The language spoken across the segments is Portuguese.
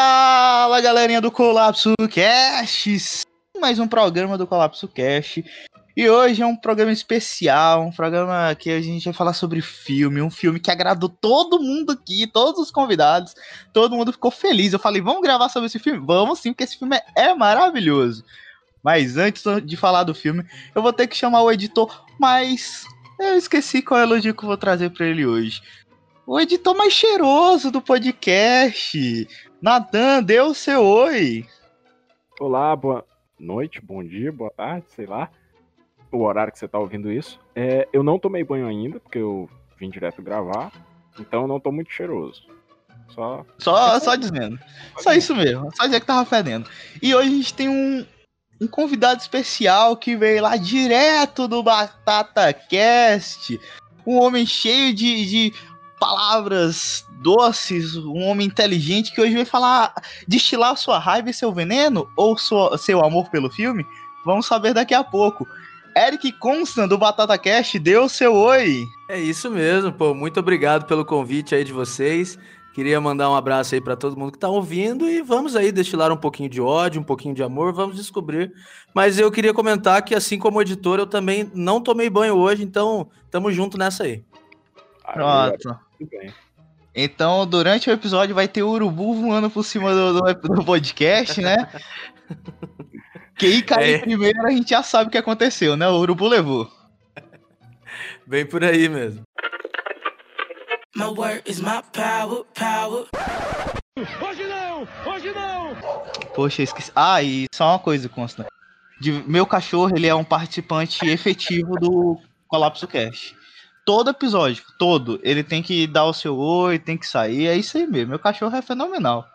Fala galerinha do Colapso Cast! Mais um programa do Colapso Cast. E hoje é um programa especial, um programa que a gente vai falar sobre filme, um filme que agradou todo mundo aqui, todos os convidados, todo mundo ficou feliz. Eu falei, vamos gravar sobre esse filme? Vamos sim, porque esse filme é, é maravilhoso. Mas antes de falar do filme, eu vou ter que chamar o editor, mas eu esqueci qual elogio que eu vou trazer para ele hoje. O editor mais cheiroso do podcast. Natan, dê o seu oi. Olá, boa noite, bom dia, boa tarde, sei lá. O horário que você tá ouvindo isso. É, eu não tomei banho ainda, porque eu vim direto gravar. Então eu não tô muito cheiroso. Só. Só, só dizendo. Só isso mesmo. Só dizer que tava fedendo. E hoje a gente tem um, um convidado especial que veio lá direto do Batata Cast. Um homem cheio de, de palavras doces, um homem inteligente que hoje vai falar, destilar sua raiva e seu veneno ou sua, seu amor pelo filme? Vamos saber daqui a pouco. Eric Constant do Batata Cast deu seu oi. É isso mesmo, pô. Muito obrigado pelo convite aí de vocês. Queria mandar um abraço aí para todo mundo que tá ouvindo e vamos aí destilar um pouquinho de ódio, um pouquinho de amor, vamos descobrir. Mas eu queria comentar que assim como editor, eu também não tomei banho hoje, então tamo junto nessa aí. Pronto. Então, durante o episódio vai ter o urubu voando por cima do, do, do podcast, né? Quem cair é. primeiro a gente já sabe o que aconteceu, né? O urubu levou. Bem por aí mesmo. My work is my power, power. Hoje não! Hoje não! Poxa, esqueci. Ah, e só uma coisa, Consta. De, meu cachorro, ele é um participante efetivo do Colapso Cast todo episódio, todo, ele tem que dar o seu oi, tem que sair, é isso aí mesmo. Meu cachorro é fenomenal.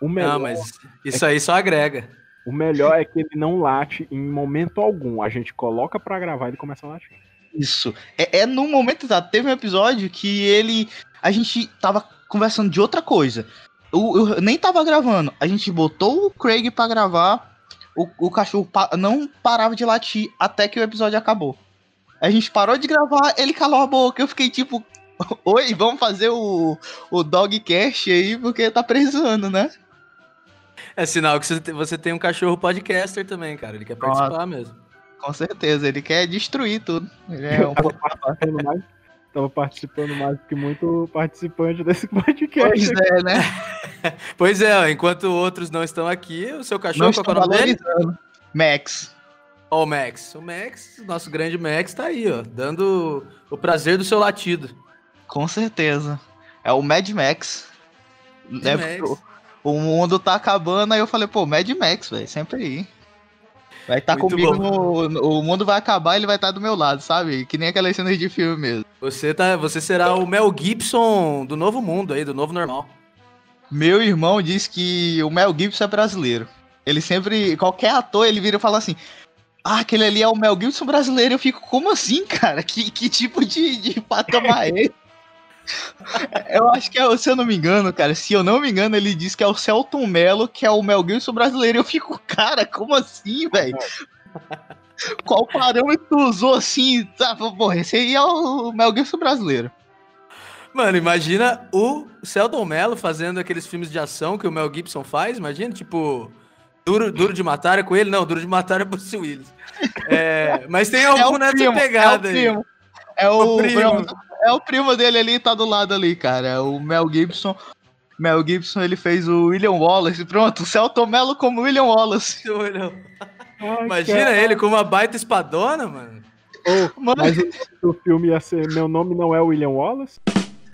O melhor não, mas isso é aí só agrega. O melhor é que ele não late em momento algum. A gente coloca para gravar e ele começa a latir. Isso. É, é no momento exato. Teve um episódio que ele. A gente tava conversando de outra coisa. Eu, eu nem tava gravando. A gente botou o Craig para gravar. O, o cachorro pa não parava de latir até que o episódio acabou. A gente parou de gravar, ele calou a boca. Eu fiquei tipo, oi, vamos fazer o, o Dogcast aí, porque tá precisando, né? É sinal que você tem um cachorro podcaster também, cara. Ele quer participar Nossa, mesmo. Com certeza, ele quer destruir tudo. Ele é um pouco mais. Tava participando mais que muito participante desse podcast. Pois é, né? pois é, enquanto outros não estão aqui, o seu cachorro não qual é o nome dele? Max. Ó, o Max. O Max, nosso grande Max, tá aí, ó, dando o prazer do seu latido. Com certeza. É o Mad Max. Mad é, Max. O, mundo tá acabando, aí eu falei, pô, Mad Max, velho, sempre aí. Vai estar tá comigo no, no, O mundo vai acabar ele vai estar tá do meu lado, sabe? Que nem aquelas cenas de filme mesmo. Você, tá, você será o Mel Gibson do novo mundo aí, do novo normal. Meu irmão diz que o Mel Gibson é brasileiro. Ele sempre. Qualquer ator, ele vira e fala assim: ah, aquele ali é o Mel Gibson brasileiro. Eu fico, como assim, cara? Que, que tipo de, de patamar é Eu acho que é, se eu não me engano, cara, se eu não me engano, ele diz que é o Celton Mello, que é o Mel Gibson brasileiro. Eu fico, cara, como assim, velho? Qual parâmetro tu usou assim? Tá, porra, esse aí é o Mel Gibson brasileiro. Mano, imagina o Celton Mello fazendo aqueles filmes de ação que o Mel Gibson faz. Imagina, tipo, Duro, duro de matar é com ele? Não, duro de matar é Bruce Willis. É, mas tem algum é nessa primo, pegada é aí. É o, o primo. É o primo dele ali, tá do lado ali, cara. É o Mel Gibson. Mel Gibson, ele fez o William Wallace. Pronto, o Celton Mello como William Wallace. Ai, Imagina cara. ele com uma baita espadona, mano. Oh, mas o, o filme ia ser Meu Nome Não É William Wallace?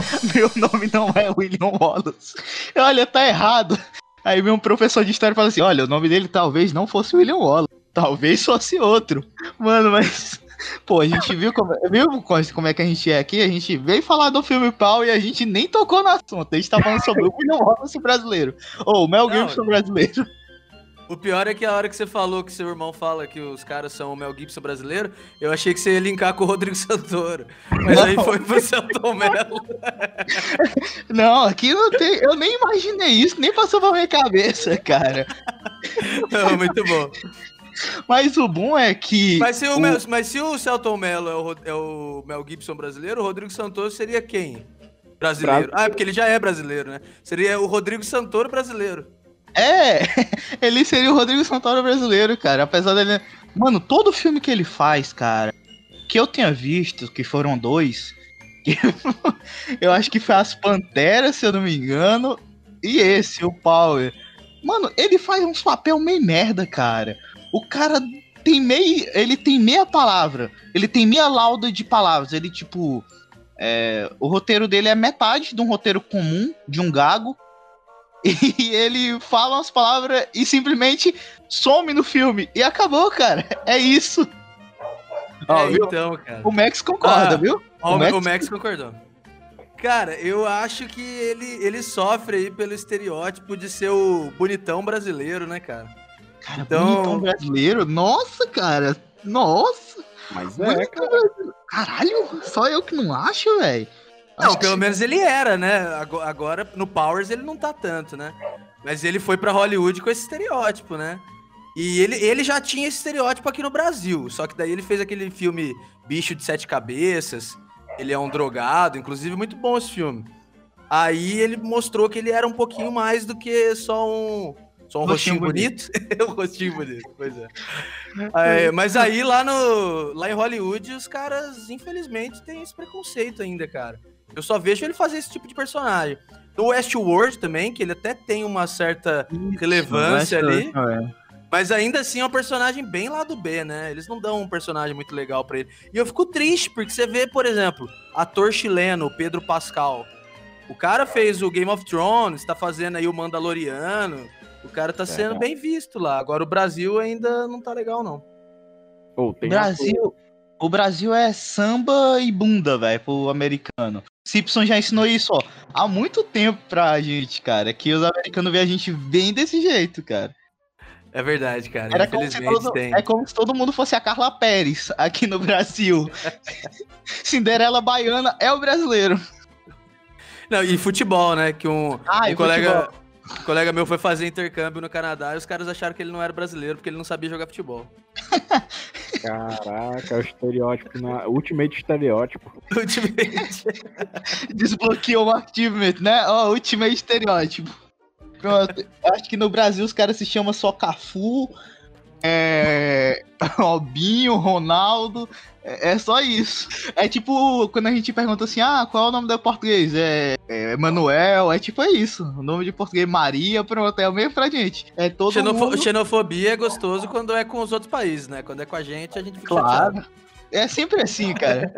Meu nome não é William Wallace. Olha, tá errado. Aí vem um professor de história e fala assim: olha, o nome dele talvez não fosse William Wallace, talvez fosse outro. Mano, mas. Pô, a gente viu como, viu como é que a gente é aqui? A gente veio falar do filme pau e a gente nem tocou no assunto. A gente tá falando sobre o William Wallace brasileiro. Ou o Mel Gibson brasileiro. O pior é que a hora que você falou que seu irmão fala que os caras são o Mel Gibson brasileiro, eu achei que você ia linkar com o Rodrigo Santoro. Mas não. aí foi pro Celton Mello. Não, aqui não tem. Eu nem imaginei isso, nem passou pra minha cabeça, cara. Não, muito bom. Mas o bom é que. Mas se o, o... mas se o Celton Mello é o, é o Mel Gibson brasileiro, o Rodrigo Santoro seria quem? Brasileiro. Ah, é porque ele já é brasileiro, né? Seria o Rodrigo Santoro brasileiro. É, ele seria o Rodrigo Santoro brasileiro, cara. Apesar dele. Mano, todo filme que ele faz, cara, que eu tenha visto, que foram dois, que eu acho que foi As Panteras, se eu não me engano, e esse, o Power. Mano, ele faz uns papel meio merda, cara. O cara tem meio. Ele tem meia palavra. Ele tem meia lauda de palavras. Ele, tipo. É, o roteiro dele é metade de um roteiro comum, de um gago. E ele fala umas palavras e simplesmente some no filme. E acabou, cara. É isso. Ó, é, viu? então, cara. O Max concorda, Ah, viu? Ó, o Max- o Max concordou. Cara, eu acho que ele, ele sofre aí pelo estereótipo de ser o bonitão brasileiro, né, cara? Cara, Então- bonitão brasileiro. Nossa, cara. Nossa. Mas é, cara. brasileiro. Caralho, só eu que não acho, velho. Não, pelo menos ele era, né? Ago- Agora, no Powers ele não tá tanto, né? Mas ele foi pra Hollywood com esse estereótipo, né? E ele, ele já tinha esse estereótipo aqui no Brasil. Só que daí ele fez aquele filme Bicho de Sete Cabeças. Ele é um drogado, inclusive muito bom esse filme. Aí ele mostrou que ele era um pouquinho mais do que só um. Só um rostinho, Rostinho bonito. um rostinho bonito, pois é. É, mas aí lá, no, lá em Hollywood, os caras, infelizmente, têm esse preconceito ainda, cara. Eu só vejo ele fazer esse tipo de personagem. No Westworld também, que ele até tem uma certa relevância ali. Mas ainda assim é um personagem bem lá do B, né? Eles não dão um personagem muito legal pra ele. E eu fico triste, porque você vê, por exemplo, ator chileno, Pedro Pascal. O cara fez o Game of Thrones, tá fazendo aí o Mandaloriano. O cara tá sendo É. bem visto lá. Agora o Brasil ainda não tá legal, não. Ou tem Brasil, o Brasil é samba e bunda, velho, pro americano. Simpson já ensinou isso, ó, há muito tempo pra gente, cara, que os americanos veem a gente bem desse jeito, cara. É verdade, cara. Era como se todo, tem. é como se todo mundo fosse a Carla Pérez aqui no Brasil. Cinderela baiana é o brasileiro. Não, e futebol, né? Que um, Ah, um colega, futebol. um colega meu foi fazer intercâmbio no Canadá e os caras acharam que ele não era brasileiro porque ele não sabia jogar futebol. Caraca, é o estereótipo. Na... Ultimate estereótipo. Ultimamente. Desbloqueou o achievement, né? Ó, ultimate estereótipo. Pronto. Eu acho que no Brasil os caras se chamam só Cafu, é... Robinho, Ronaldo. É, é só isso. É tipo quando a gente pergunta assim: ah, qual é o nome do português? É, é Manuel. É tipo é isso. O nome de português Maria, pronto. É o mesmo pra gente. É todo Xenofo- mundo. Xenofobia é gostoso quando é com os outros países, né? Quando é com a gente, a gente fica chateado. Claro. É sempre assim, cara.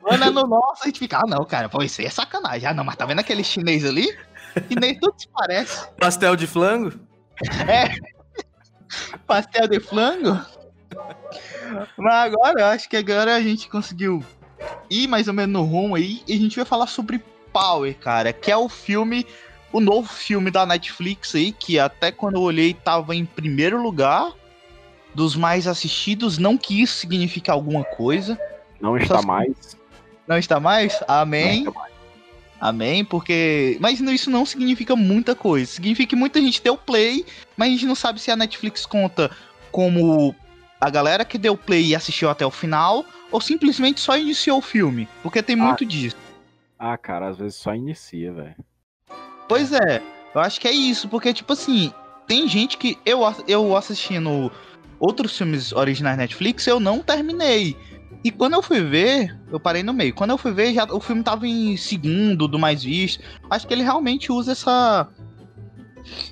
Quando é no nosso, a gente fica, ah, não, cara, pô, isso aí é sacanagem. Ah, não, mas tá vendo aquele chinês ali? Chinês tudo se parece. Pastel de flango? Pastel de flango. Mas agora, eu acho que agora a gente conseguiu ir mais ou menos no rumo aí e a gente vai falar sobre Power, cara, que é o filme, o novo filme da Netflix aí, que até quando eu olhei tava em primeiro lugar dos mais assistidos, não que isso signifique alguma coisa. Não está mais. Não está mais? Amém. Não está mais. Amém, porque. Mas isso não significa muita coisa. Significa que muita gente deu play, mas a gente não sabe se a Netflix conta como a galera que deu play e assistiu até o final, ou simplesmente só iniciou o filme. Porque tem Ah. muito disso. Ah, cara, às vezes só inicia, velho. Pois é, eu acho que é isso, porque, tipo assim, tem gente que eu, eu assistindo outros filmes originais Netflix, eu não terminei. E quando eu fui ver, eu parei no meio. Quando eu fui ver, já, o filme tava em segundo do mais visto. Acho que ele realmente usa essa.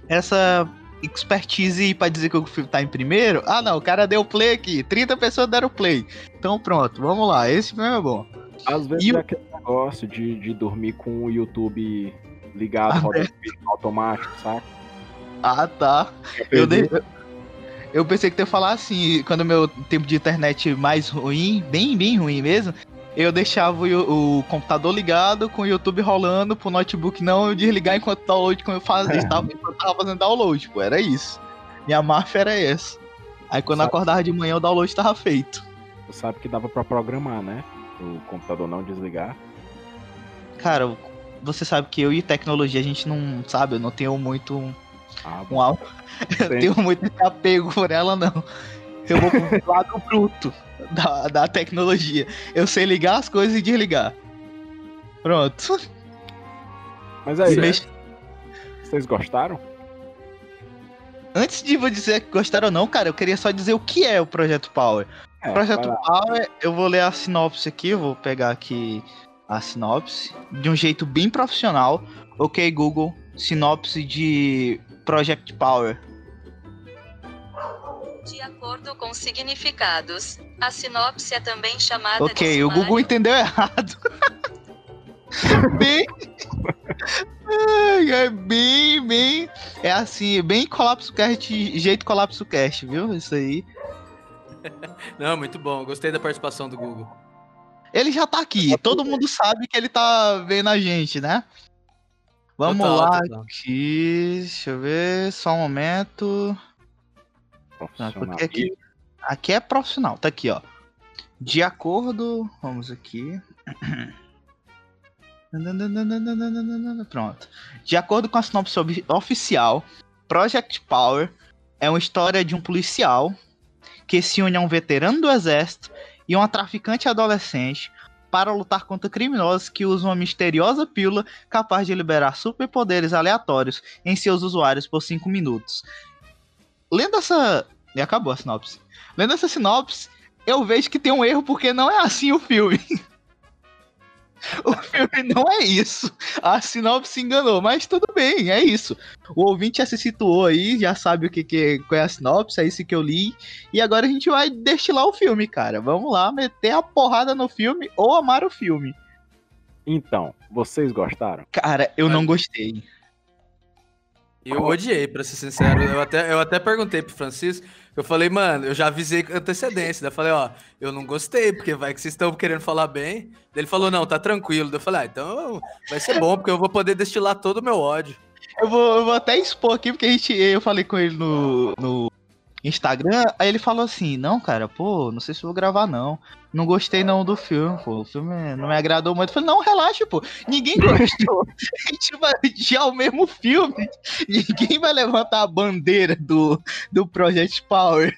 Essa expertise pra dizer que o filme tá em primeiro. Ah, não, o cara deu play aqui. 30 pessoas deram play. Então pronto, vamos lá. Esse filme é bom. Às vezes E é aquele negócio de, de dormir com o YouTube ligado, Ah, rodando vídeo automático, saca? Ah, tá. Eu, dei- eu pensei que tu ia falar assim, quando meu tempo de internet mais ruim, bem, bem ruim mesmo, eu deixava o, o computador ligado com o YouTube rolando pro notebook não desligar enquanto o download como eu fazia, estava, enquanto eu tava fazendo download, pô, era isso. Minha máfia era essa. Aí quando eu Sabe- acordava de manhã o download tava feito. Tu sabe que dava pra programar, né? O computador não desligar. Cara, você sabe que eu e tecnologia a gente não sabe, eu não tenho muito Ah, um al- eu Sim. tenho muito apego por ela, não. Eu vou pro lado bruto da, da tecnologia. Eu sei ligar as coisas e desligar. Pronto. Mas aí, Mex- vocês gostaram? Antes de vou dizer que gostaram ou não, cara, eu queria só dizer o que é o Projeto Power. É, Projeto. Power, eu vou ler a sinopse aqui, eu vou pegar aqui a sinopse de um jeito bem profissional. Ok, Google, sinopse de Project Power. De acordo com significados, a sinopse é também chamada de Ok, o. Google entendeu errado. bem. É bem, bem. É assim, bem colapso cast, jeito colapso cast, viu? Isso aí. Não, muito bom. Gostei da participação do Google. Ele já tá aqui, todo mundo sabe que ele tá vendo a gente, né? Vamos Total, lá total. aqui, deixa eu ver, só um momento. Não, aqui, aqui é profissional, tá aqui, ó. De acordo, vamos aqui. Pronto. De acordo com a sinopse oficial, Project Power é uma história de um policial que se une a um veterano do exército e uma traficante adolescente para lutar contra criminosos que usam uma misteriosa pílula capaz de liberar superpoderes aleatórios em seus usuários por 5 minutos. Lendo essa. E acabou a sinopse. Lendo essa sinopse, eu vejo que tem um erro porque não é assim o filme. o filme não é isso. A sinopse se enganou, mas tudo bem, é isso. O ouvinte já se situou aí, já sabe o que, que qual é a sinopse, é isso que eu li. E agora a gente vai destilar o filme, cara. Vamos lá, meter a porrada no filme ou amar o filme. Então, vocês gostaram? Cara, eu não gostei. Eu odiei, pra ser sincero. Eu até, eu até perguntei pro Francisco. Eu falei, mano, eu já avisei com antecedência. Daí eu falei, ó, eu não gostei, porque vai que vocês estão querendo falar bem. Daí ele falou, não, tá tranquilo. Daí eu falei, ah, então vai ser bom, porque eu vou poder destilar todo o meu ódio. Eu vou, eu vou até expor aqui, porque a gente, eu falei com ele no, no Instagram, aí ele falou assim, não, cara, pô, não sei se vou gravar, não. Não gostei não do filme, pô. O filme não me agradou muito. Eu falei, não, relaxa, pô. Ninguém gostou. a gente vai odiar o mesmo filme. Ninguém vai levantar a bandeira do, do Project Power.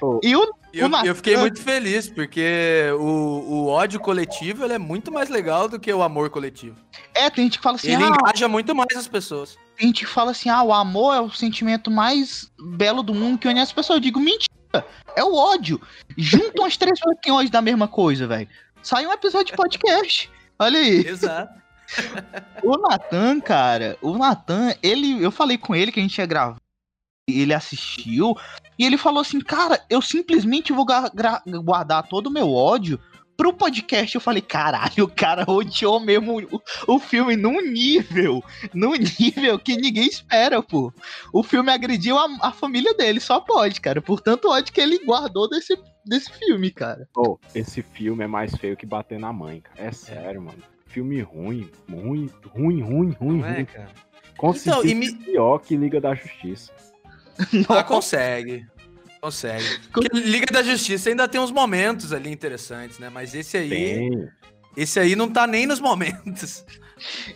Pô. E o eu, eu fiquei muito feliz, porque o, o ódio coletivo ele é muito mais legal do que o amor coletivo. É, tem gente que fala assim, Ele ah, engaja muito mais as pessoas. tem gente que fala assim, ah, o amor é o sentimento mais belo do mundo que une as pessoas. Eu digo, mentira, é o ódio. Juntam as três pessoas que têm ódio da mesma coisa, velho. Sai um episódio de podcast. Olha aí. Exato. O Natan, cara, o Natan, ele, eu falei com ele que a gente ia gravar. Ele assistiu e ele falou assim, cara, eu simplesmente vou guardar todo o meu ódio pro podcast. Eu falei, caralho, o cara odiou mesmo o, o filme num nível, num nível que ninguém espera, pô. O filme agrediu a, a família dele, só pode, cara. Por tanto ódio que ele guardou desse, desse filme, cara. Pô, esse filme é mais feio que bater na mãe, cara. É sério, mano. Filme ruim, muito ruim, ruim, ruim, Não é, ruim. cara? Consistente Então, e me- pior que Liga da Justiça. Ah, consegue. Consegue. Porque Liga da Justiça ainda tem uns momentos ali interessantes, né? Mas esse aí, Tem. esse aí não tá nem nos momentos.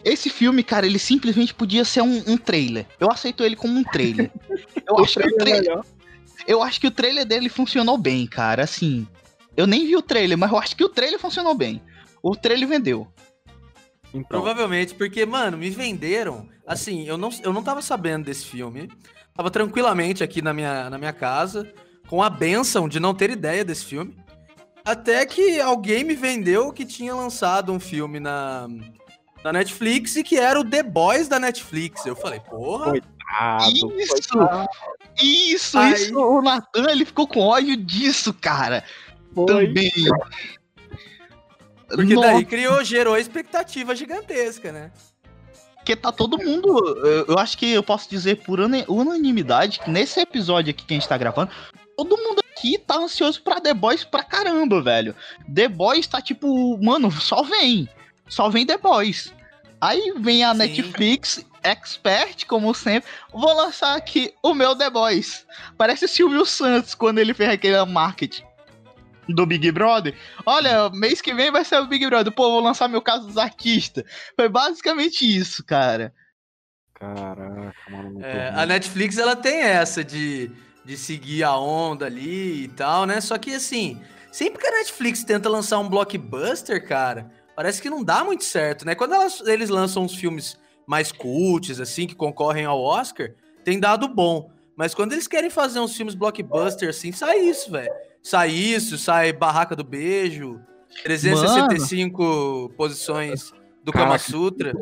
Esse filme, cara, ele simplesmente podia ser um, um trailer. Eu aceito ele como um trailer. Eu acho, que o trailer eu acho que o trailer dele funcionou bem, cara. Assim, eu nem vi o trailer, mas eu acho que o trailer funcionou bem. O trailer vendeu. Então, Provavelmente, porque, mano, me venderam. Assim, eu não, eu não tava sabendo desse filme. Tava tranquilamente aqui na minha, na minha casa, com a benção de não ter ideia desse filme. Até que alguém me vendeu que tinha lançado um filme na, na Netflix e que era o The Boys da Netflix. Eu falei, porra. Ah, Isso! coitado, Isso, Aí- isso. O Nathan, ele ficou com ódio disso, cara. foi. Também. Porque Nossa, daí criou, gerou expectativa gigantesca, né? Porque tá todo mundo. Eu, acho que eu posso dizer por una- unanimidade que nesse episódio aqui que a gente tá gravando, todo mundo aqui tá ansioso pra The Boys pra caramba, velho. The Boys tá tipo, mano, só vem. Só vem The Boys. Aí vem a Sim. Netflix, expert, como sempre. Vou lançar aqui o meu The Boys. Parece o Silvio Santos quando ele fez aquele marketing do Big Brother. Olha, mês que vem vai ser o Big Brother. Pô, vou lançar meu caso dos artistas. Foi basicamente isso, cara. Caraca, mano. É, a Netflix ela tem essa de, de seguir a onda ali e tal, né? Só que assim, sempre que a Netflix tenta lançar um blockbuster, cara, parece que não dá muito certo, né? Quando elas- eles lançam uns filmes mais cults, assim, que concorrem ao Oscar, tem dado bom. Mas quando eles querem fazer uns filmes blockbuster, assim, sai isso, velho. Sai isso, sai Barraca do Beijo, 365 Mano. posições do Kama Sutra.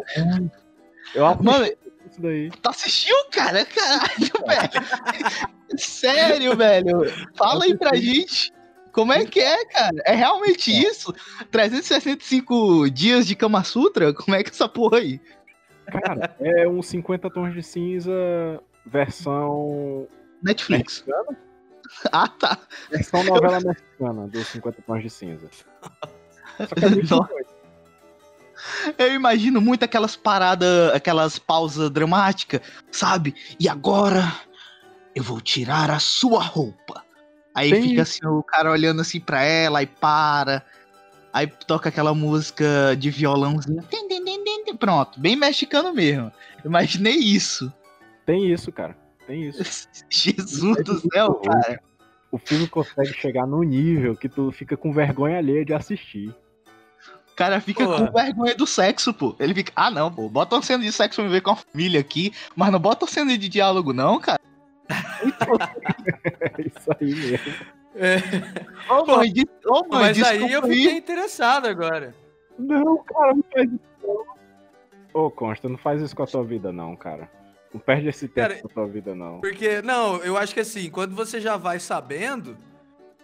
Eu Mano, isso daí. Tu assistiu, cara? Caralho, velho. Sério, velho. Fala aí pra gente. Como é que é, cara? É realmente isso? 365 dias de Kama Sutra? Como é que é essa porra aí? Cara, é um 50 tons de cinza versão. Netflix. Mexicana? Ah, tá. Versão novela mexicana dos 50 tons de cinza. Só que é muito eu imagino muito aquelas paradas, aquelas pausas dramáticas, sabe? E agora eu vou tirar a sua roupa. Aí Sim. fica assim, o cara olhando assim pra ela e para. Aí toca aquela música de violãozinho. Pronto, bem mexicano mesmo. Imaginei isso. Tem isso, cara. Tem isso. Jesus do céu, cara. O filme consegue chegar num nível que tu fica com vergonha alheia de assistir cara fica pô. com vergonha do sexo, pô. Ele fica, ah não, pô, bota uma cena de sexo pra me ver com a família aqui, mas não bota uma cena de diálogo, não, cara. é isso aí mesmo. É. Ô, pô, mãe, de... Ô, mãe, mas aí eu fiquei aí. interessado agora. Não, cara, não faz isso. Ô, Consta, não faz isso com a tua vida, não, cara. Não perde esse tempo cara, com a tua vida, não. Porque, não, eu acho que assim, quando você já vai sabendo,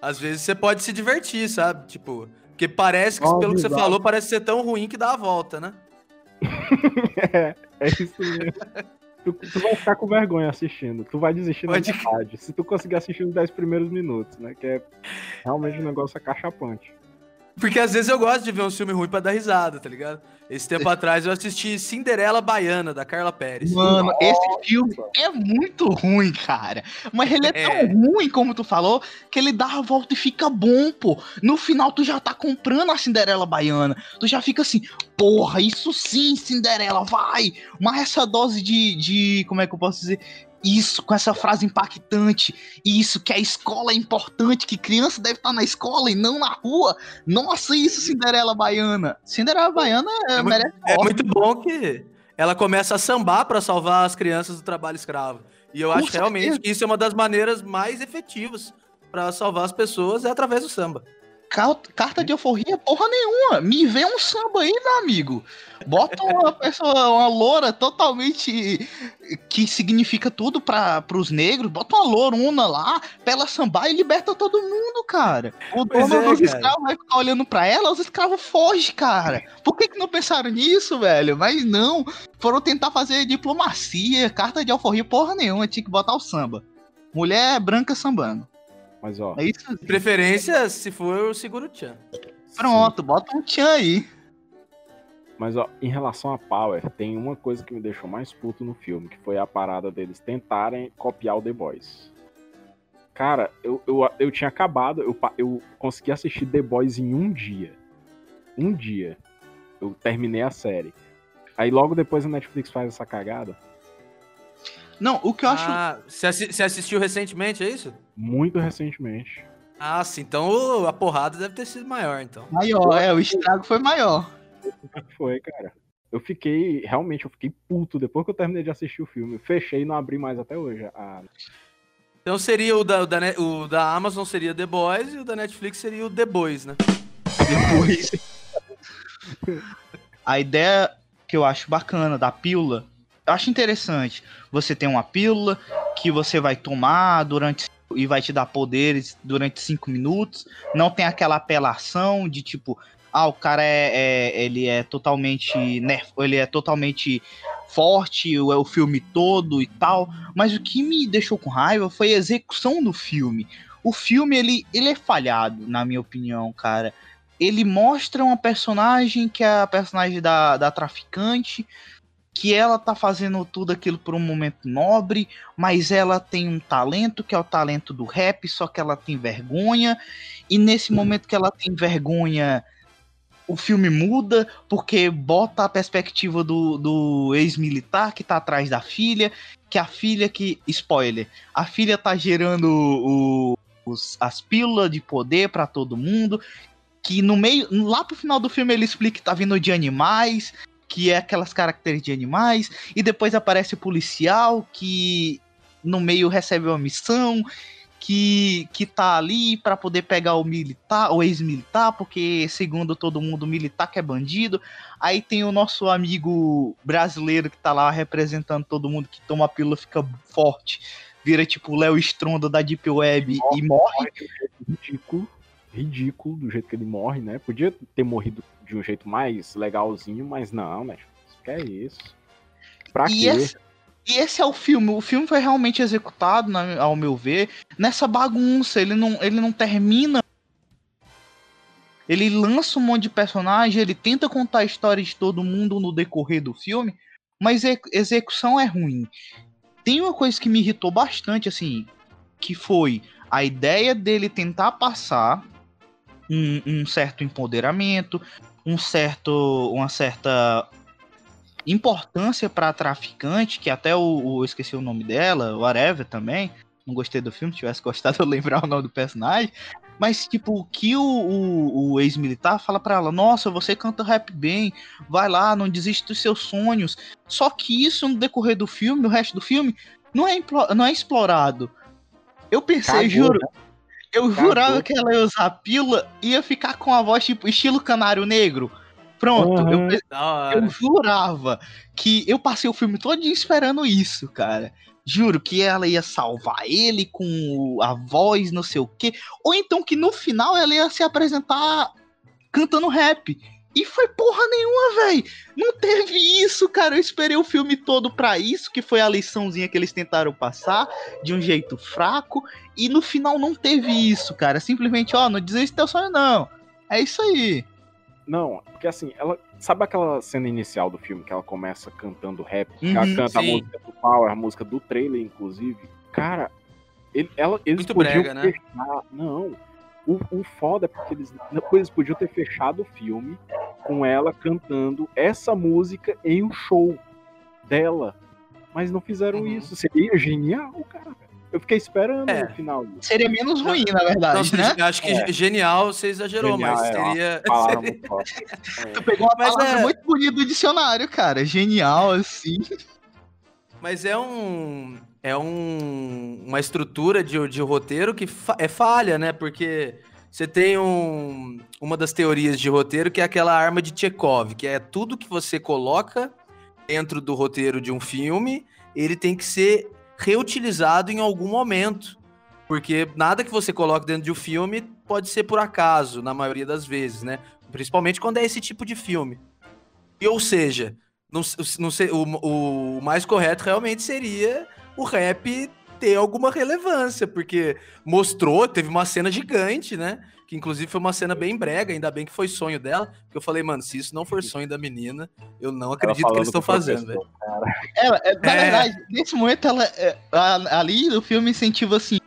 às vezes você pode se divertir, sabe? Tipo, porque parece que, pelo que você falou, parece ser tão ruim que dá a volta, né? é, é isso mesmo. tu, tu, vai ficar com vergonha assistindo. Tu vai desistir Pode... na metade. Se tu conseguir assistir os 10 primeiros minutos, né? Que é realmente um negócio acachapante. Porque às vezes eu gosto de ver um filme ruim pra dar risada, tá ligado? Esse tempo atrás eu assisti Cinderela Baiana, da Carla Pérez. Mano, Nossa. esse filme é muito ruim, cara. Mas ele é, é, tão ruim, como tu falou, que ele dá a volta e fica bom, pô. No final tu já tá comprando a Cinderela Baiana. Tu já fica assim, porra, isso sim, Cinderela, vai! Mas essa dose de, de como é que eu posso dizer? Isso, com essa frase impactante, isso que a escola é importante, que criança deve estar na escola e não na rua. Nossa, isso, Cinderela Baiana. Cinderela Baiana é, é, muito, é muito bom que ela começa a sambar para salvar as crianças do trabalho escravo. E eu acho certeza. realmente que isso é uma das maneiras mais efetivas para salvar as pessoas é através do samba carta de euforia, porra nenhuma. Me vê um samba aí, meu amigo. Bota uma pessoa, uma loura totalmente que significa tudo para os negros. Bota uma louruna lá pra ela sambar e liberta todo mundo, cara. O dono é, dos escravos vai ficar olhando pra ela, os escravos fogem, cara. Por que, que não pensaram nisso, velho? Mas não. Foram tentar fazer diplomacia, carta de alforria, porra nenhuma. Tinha que botar o samba. Mulher branca sambando. Mas, ó. É isso? De preferência, se for, eu seguro o Tchan. Pronto, Sim. bota um Tchan aí. Mas, ó, em relação a Power, tem uma coisa que me deixou mais puto no filme, que foi a parada deles tentarem copiar o The Boys. Cara, eu, eu, eu tinha acabado, eu, eu consegui assistir The Boys em um dia. Um dia. Eu terminei a série. Aí logo depois a Netflix faz essa cagada. Não, o que eu acho. Ah, você assistiu recentemente, é isso? Muito recentemente. Ah, sim. Então a porrada deve ter sido maior, então. Maior, é, o estrago foi maior. Foi, cara. Eu fiquei, realmente, eu fiquei puto depois que eu terminei de assistir o filme. fechei e não abri mais até hoje. Ah. Então seria o da, o da, o da Amazon seria The Boys e o da Netflix seria o The Boys, né? The Boys. a ideia que eu acho bacana da pílula acho interessante. Você tem uma pílula que você vai tomar durante e vai te dar poderes durante cinco minutos. Não tem aquela apelação de tipo, ah, o cara é, é ele é totalmente nerf, ele é totalmente forte, o, o filme todo e tal. Mas o que me deixou com raiva foi a execução do filme. O filme ele, ele é falhado, na minha opinião, cara. Ele mostra uma personagem que é a personagem da, da traficante, que ela tá fazendo tudo aquilo por um momento nobre, mas ela tem um talento que é o talento do rap, só que ela tem vergonha, e nesse momento que ela tem vergonha, o filme muda, porque bota a perspectiva do, do ex-militar que tá atrás da filha, que a filha que. Spoiler, a filha tá gerando o, os, as pílulas de poder para todo mundo. Que no meio. Lá pro final do filme ele explica que tá vindo de animais, que é aquelas caracteres de animais, e depois aparece o policial que no meio recebe uma missão que, que tá ali para poder pegar o militar, o ex-militar, porque segundo todo mundo, o militar que é bandido. Aí tem o nosso amigo brasileiro que tá lá representando todo mundo que toma a pílula, fica forte, vira tipo o Léo Stronda da Deep Web Morre, e morre. Ridículo. Ridículo do jeito que ele morre, né? Podia ter morrido de um jeito mais legalzinho, mas não, né? Que é isso? Pra E quê? esse, e esse é o filme. O filme foi realmente executado, na- ao meu ver, nessa bagunça. Ele não, ele não termina. Ele lança um monte de personagem, ele tenta contar a história de todo mundo no decorrer do filme, mas a execução é ruim. Tem uma coisa que me irritou bastante, assim, que foi a ideia dele tentar passar um, um certo empoderamento, um certo, uma certa importância pra traficante, que até o, o- eu esqueci o nome dela, o Areva também. Não gostei do filme, se tivesse gostado eu lembrar o nome do personagem. Mas, tipo, que o, o, o ex-militar fala pra ela: Nossa, você canta rap bem, vai lá, não desiste dos seus sonhos. Só que isso no decorrer do filme, no resto do filme, não é, não é explorado. Eu pensei, Cagou, juro, né? Eu Cagou. jurava que ela ia usar a pílula e ia ficar com a voz, tipo, estilo canário negro. Pronto, eu, Da hora. eu jurava que eu passei o filme todo esperando isso, cara. Juro que ela ia salvar ele com a voz, não sei o quê. Ou então que no final ela ia se apresentar cantando rap. E foi porra nenhuma, véi. Não teve isso, cara. Eu esperei o filme todo pra isso, que foi a liçãozinha que eles tentaram passar de um jeito fraco. E no final não teve isso, cara. Simplesmente, ó, não desiste teu sonho, não. É isso aí. Não, porque assim, ela. Sabe aquela cena inicial do filme que ela começa cantando rap? que Uhum, ela canta a sim. música do Power, a música do trailer, inclusive. Cara, ele, ela, eles Muito podiam brega, né? fechar. Não. O, o foda é porque eles, eles podiam ter fechado o filme com ela cantando essa música em um show dela. Mas não fizeram Uhum. isso. Seria genial, cara. Eu fiquei esperando É. o final. Seria menos ruim, na verdade, Nossa, né? acho que É. genial você exagerou, Genial, mas é, seria-. É. Tu pegou uma Mas palavra é- muito bonita do dicionário, cara. Genial, assim. Mas é um. É um, uma estrutura de, de roteiro que fa- é falha, né? Porque você tem um, uma das teorias de roteiro que é aquela arma de Chekhov, que é tudo que você coloca dentro do roteiro de um filme, ele tem que ser reutilizado em algum momento. Porque nada que você coloca dentro de um filme pode ser por acaso, na maioria das vezes, né? Principalmente quando é esse tipo de filme. E, ou seja, não, não sei, o, o mais correto realmente seria o rap ter alguma relevância, porque mostrou, teve uma cena gigante, né? Que inclusive foi uma cena bem brega, ainda bem que foi sonho dela. Porque eu falei, mano, se isso não for sonho da menina, eu não acredito que eles estão fazendo, velho. Ela, é, na É. verdade, nesse momento, ela, é, ali no filme incentiva assim: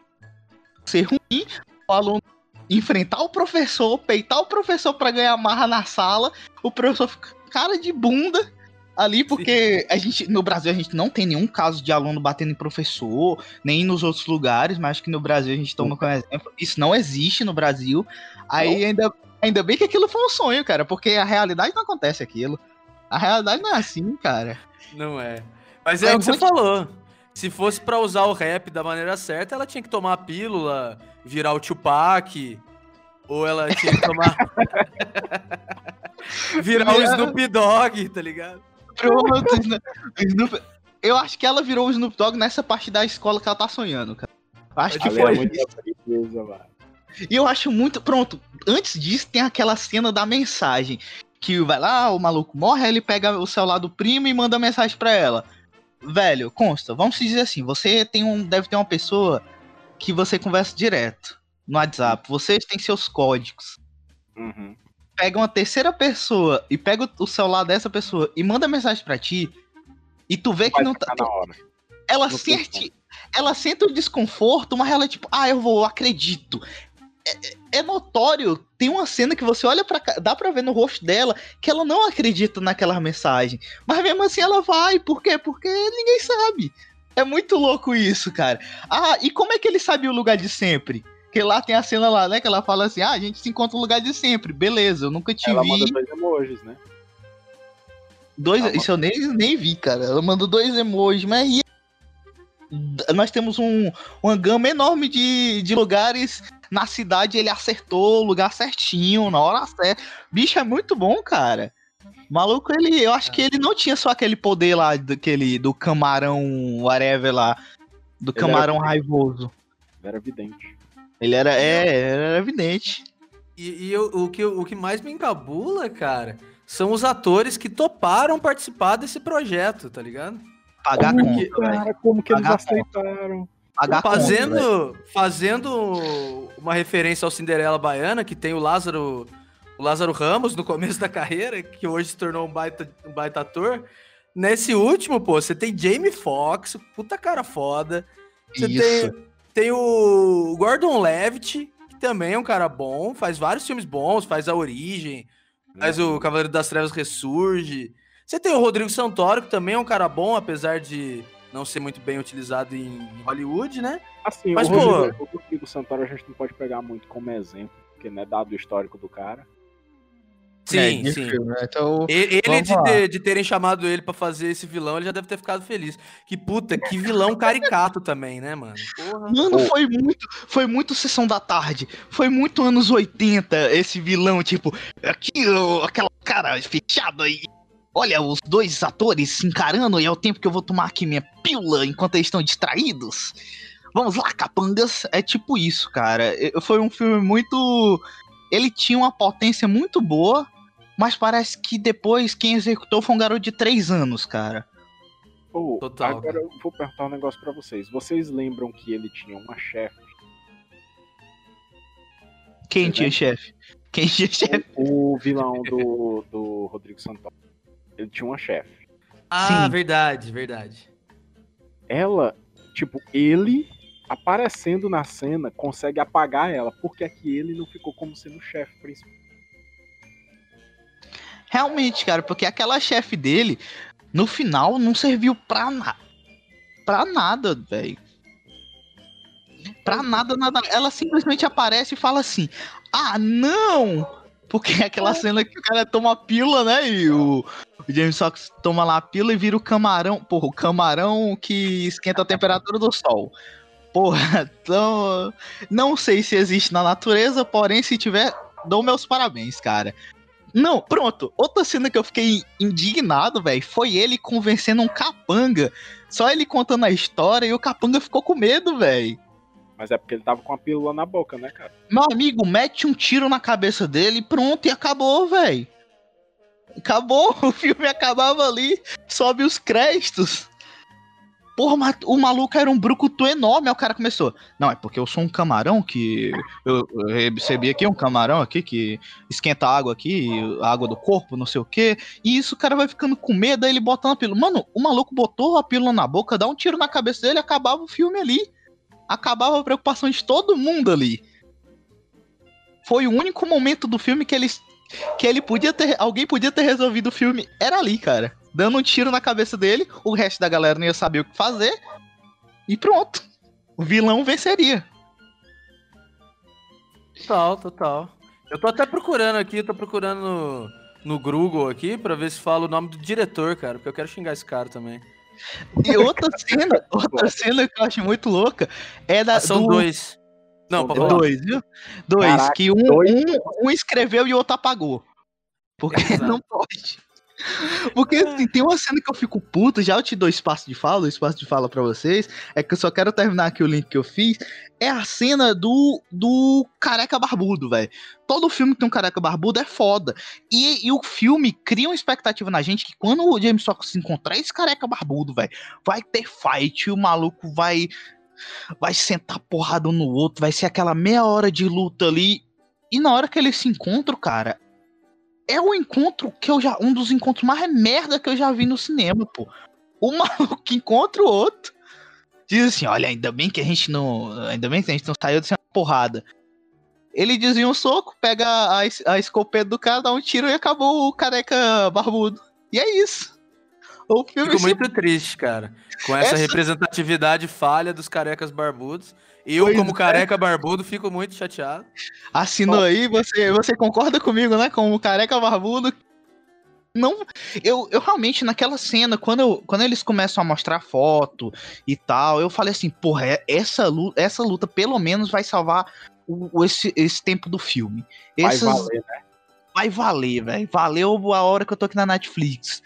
ser ruim, o aluno enfrentar o professor, peitar o professor pra ganhar marra na sala, o professor fica cara de bunda ali, porque a gente, no Brasil a gente não tem nenhum caso de aluno batendo em professor, nem nos outros lugares, mas acho que no Brasil a gente toma como exemplo. Isso não existe no Brasil. Aí ainda, ainda bem que aquilo foi um sonho, cara, porque a realidade não acontece aquilo. A realidade não é assim, cara. Não é. Mas é, É o que você muito- falou. Se fosse pra usar o rap da maneira certa, ela tinha que tomar a pílula, virar o Tupac, ou ela tinha que tomar. virar o Snoop Dogg, tá ligado? Pronto, Sno- Snoop- Eu acho que ela virou o Snoop Dogg nessa parte da escola que ela tá sonhando, cara. Acho que foi. é velho. E eu acho muito. Pronto, antes disso tem aquela cena da mensagem. Que vai lá, o maluco morre, aí ele pega o celular do primo e manda mensagem pra ela. Velho, consta, vamos dizer assim, você tem um. Deve ter uma pessoa que você conversa direto no WhatsApp. Vocês têm seus códigos. Uhum. Pega uma terceira pessoa e pega o- celular dessa pessoa e manda mensagem pra ti, e tu vê que não tá. Ela não sente. Ela sente o desconforto, mas ela é tipo, ah, eu vou, eu acredito. É, é- é notório, tem uma cena que você olha pra cá, dá pra ver no rosto dela que ela não acredita naquela mensagem. Mas mesmo assim ela vai, por quê? Porque ninguém sabe. É muito louco isso, cara. Ah, e como é que ele sabe o lugar de sempre? Porque lá tem a cena lá, né? Que ela fala assim: ah, a gente se encontra no lugar de sempre. Beleza, eu nunca te Ela vi. manda dois emojis, né? Dois, isso eu nem, nem vi, cara. Ela mandou dois emojis, mas e- nós temos um, uma gama enorme de, de lugares na cidade. Ele acertou o lugar certinho, na hora certa. Bicho, é muito bom, cara. Maluco, ele, eu acho que ele não tinha só aquele poder lá daquele, do camarão whatever lá. Do Ele camarão era- raivoso. Era evidente. Ele era, é, era evidente. E, e eu- o, que, o que mais me encabula, cara, são os atores que toparam participar desse projeto, tá ligado? Pagar Como, conta, cara, como que eles Pagar aceitaram? Pagar conta. Fazendo, fazendo uma referência ao Cinderela Baiana, que tem o Lázaro, o Lázaro Ramos no começo da carreira, que hoje se tornou um baita, um baita ator. Nesse último, pô, você tem Jamie Foxx, puta cara foda. Você Isso. tem, tem o Gordon Levitt, que também é um cara bom, faz vários filmes bons, faz A Origem, faz o Cavaleiro das Trevas Ressurge. Você tem o Rodrigo Santoro, que também é um cara bom, apesar de não ser muito bem utilizado em Hollywood, né? Assim, Mas, o, pô- Rodrigo, o Rodrigo Santoro a gente não pode pegar muito como exemplo, porque não é dado o histórico do cara. Sim, É, de sim. filme, né? Então, E- Ele, de, ter- de terem chamado ele pra fazer esse vilão, ele já deve ter ficado feliz. Que puta, que vilão caricato também, né, mano? Porra. Mano, foi muito, foi muito sessão da tarde. Foi muito anos 80 esse vilão, tipo, aqui, aquela cara fechada aí. Olha, os dois atores se encarando e é o tempo que eu vou tomar aqui minha pílula enquanto eles estão distraídos. Vamos lá, capangas. É tipo isso, cara. Foi um filme muito. Ele tinha uma potência muito boa, mas parece que depois quem executou foi um garoto de 3 anos, cara. Pô, Total, agora eu vou perguntar um negócio pra vocês. Vocês lembram que ele tinha uma chefe? Quem Você tinha chefe? Quem tinha chefe? O, o vilão do, do Rodrigo Santoro. Ele tinha uma chefe. Ah, Sim. verdade, verdade. Ela, tipo, ele aparecendo na cena consegue apagar ela, porque aqui ele não ficou como sendo o chefe principal. Realmente, cara, porque aquela chefe dele, no final, não serviu pra nada. Pra nada, velho. Pra nada, nada. Ela simplesmente aparece e fala assim: Ah, não! Porque é aquela cena que o cara toma a pílula, né? E o, o James Fox toma lá a pílula e vira o camarão. Porra, o camarão que esquenta a temperatura do sol. Porra, então. Não sei se existe na natureza, porém, se tiver, dou meus parabéns, cara. Não, pronto. Outra cena que eu fiquei indignado, velho, foi ele convencendo um capanga. Só ele contando a história e o capanga ficou com medo, velho. Mas é porque ele tava com a pílula na boca, né, cara? Meu amigo, mete um tiro na cabeça dele e pronto, e acabou, velho. Acabou, o filme acabava ali, sobe os créditos. Porra, mas o maluco era um brucutu enorme, aí o cara começou. Não, é porque eu sou um camarão que. Eu, recebi aqui um camarão aqui que esquenta a água aqui, a água do corpo, não sei o quê. E isso o cara vai ficando com medo, aí ele bota na pílula. Mano, o maluco botou a pílula na boca, dá um tiro na cabeça dele, acabava o filme ali. Acabava a preocupação de todo mundo ali. Foi o único momento do filme que ele que ele podia ter, alguém podia ter resolvido o filme, era ali, cara. Dando um tiro na cabeça dele, o resto da galera não ia saber o que fazer. E pronto. O vilão venceria. Total, total. Eu tô até procurando aqui, tô procurando no, no Google aqui pra ver se fala o nome do diretor, cara, porque eu quero xingar esse cara também. E outra cena, outra cena que eu acho muito louca é da Ah, são do- dois. Não, pra falar. dois, viu? Dois, Caraca, que um, dois. um, um escreveu e o outro apagou. Porque Exato. não pode. Porque assim, tem uma cena que eu fico puto, já eu te dou espaço de fala, espaço de fala pra vocês, é que eu só quero terminar aqui o link que eu fiz, é a cena do, do careca barbudo, velho. Todo filme que tem um careca barbudo é foda. E, e o filme cria uma expectativa na gente que quando o James Fox se encontrar esse careca barbudo, velho, vai ter fight, o maluco vai vai sentar porrada um no outro, vai ser aquela meia hora de luta ali. E na hora que eles se encontram, cara, é o encontro que eu já. Um dos encontros mais merda que eu já vi no cinema, pô. O maluco que encontra o outro. Diz assim: olha, ainda bem que a gente não. Ainda bem que a gente não saiu dessa porrada. Ele desvia um soco, pega a, a escopeta do cara, dá um tiro e acabou o careca barbudo. E é isso. O filme Fico muito triste, cara, com essa, Essa- representatividade falha dos carecas barbudos. Eu, Pois como é. careca barbudo, fico muito chateado. assinou aí, você, você concorda comigo, né? Com o careca barbudo. Não, eu, eu realmente, naquela cena, quando, eu, quando eles começam a mostrar foto e tal, eu falei assim, porra, é- essa luta, essa luta pelo menos vai salvar o, o- esse, esse tempo do filme. Vai Essas- valer, né? vai valer, velho. Valeu a hora que eu tô aqui na Netflix.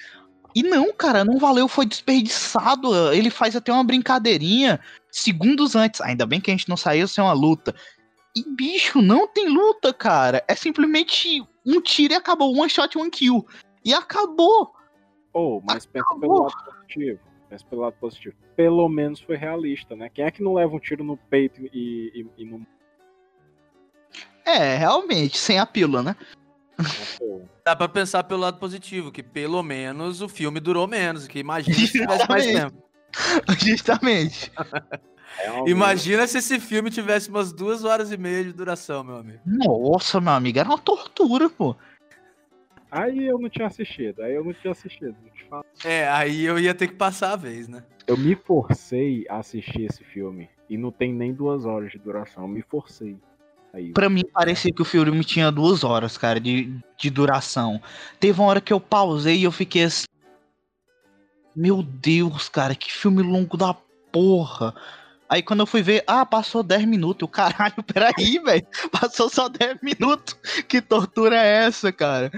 E não, cara, não valeu, foi desperdiçado. Ele faz até uma brincadeirinha segundos antes. Ainda bem que a gente não saiu sem uma luta. E, bicho, não tem luta, cara. É simplesmente um tiro e acabou. One shot, one kill. E acabou. Ou, mas pensa Acabou. pelo lado positivo. Pensa pelo lado positivo. Pelo menos foi realista, né? Quem é que não leva um tiro no peito e, e, e não. É, realmente, sem a pílula, né? Dá pra pensar pelo lado positivo, que pelo menos o filme durou menos, que imagina se tivesse mais tempo. Justamente. realmente. Imagina se esse filme tivesse umas duas horas e meia de duração, meu amigo. Nossa, meu amigo, era uma tortura, pô. Aí eu não tinha assistido, aí eu não tinha assistido. vou te falar. É, aí eu ia ter que passar a vez, né? Eu me forcei a assistir esse filme e não tem nem duas horas de duração. Eu me forcei. Aí, Pra mim parecia que o filme tinha duas horas, cara, de, de duração. Teve uma hora que eu pausei e eu fiquei assim. Meu Deus, cara, que filme longo da porra. Aí quando eu fui ver, ah, passou 10 minutos. Eu, caralho, peraí, velho. Passou só 10 minutos. Que tortura é essa, cara?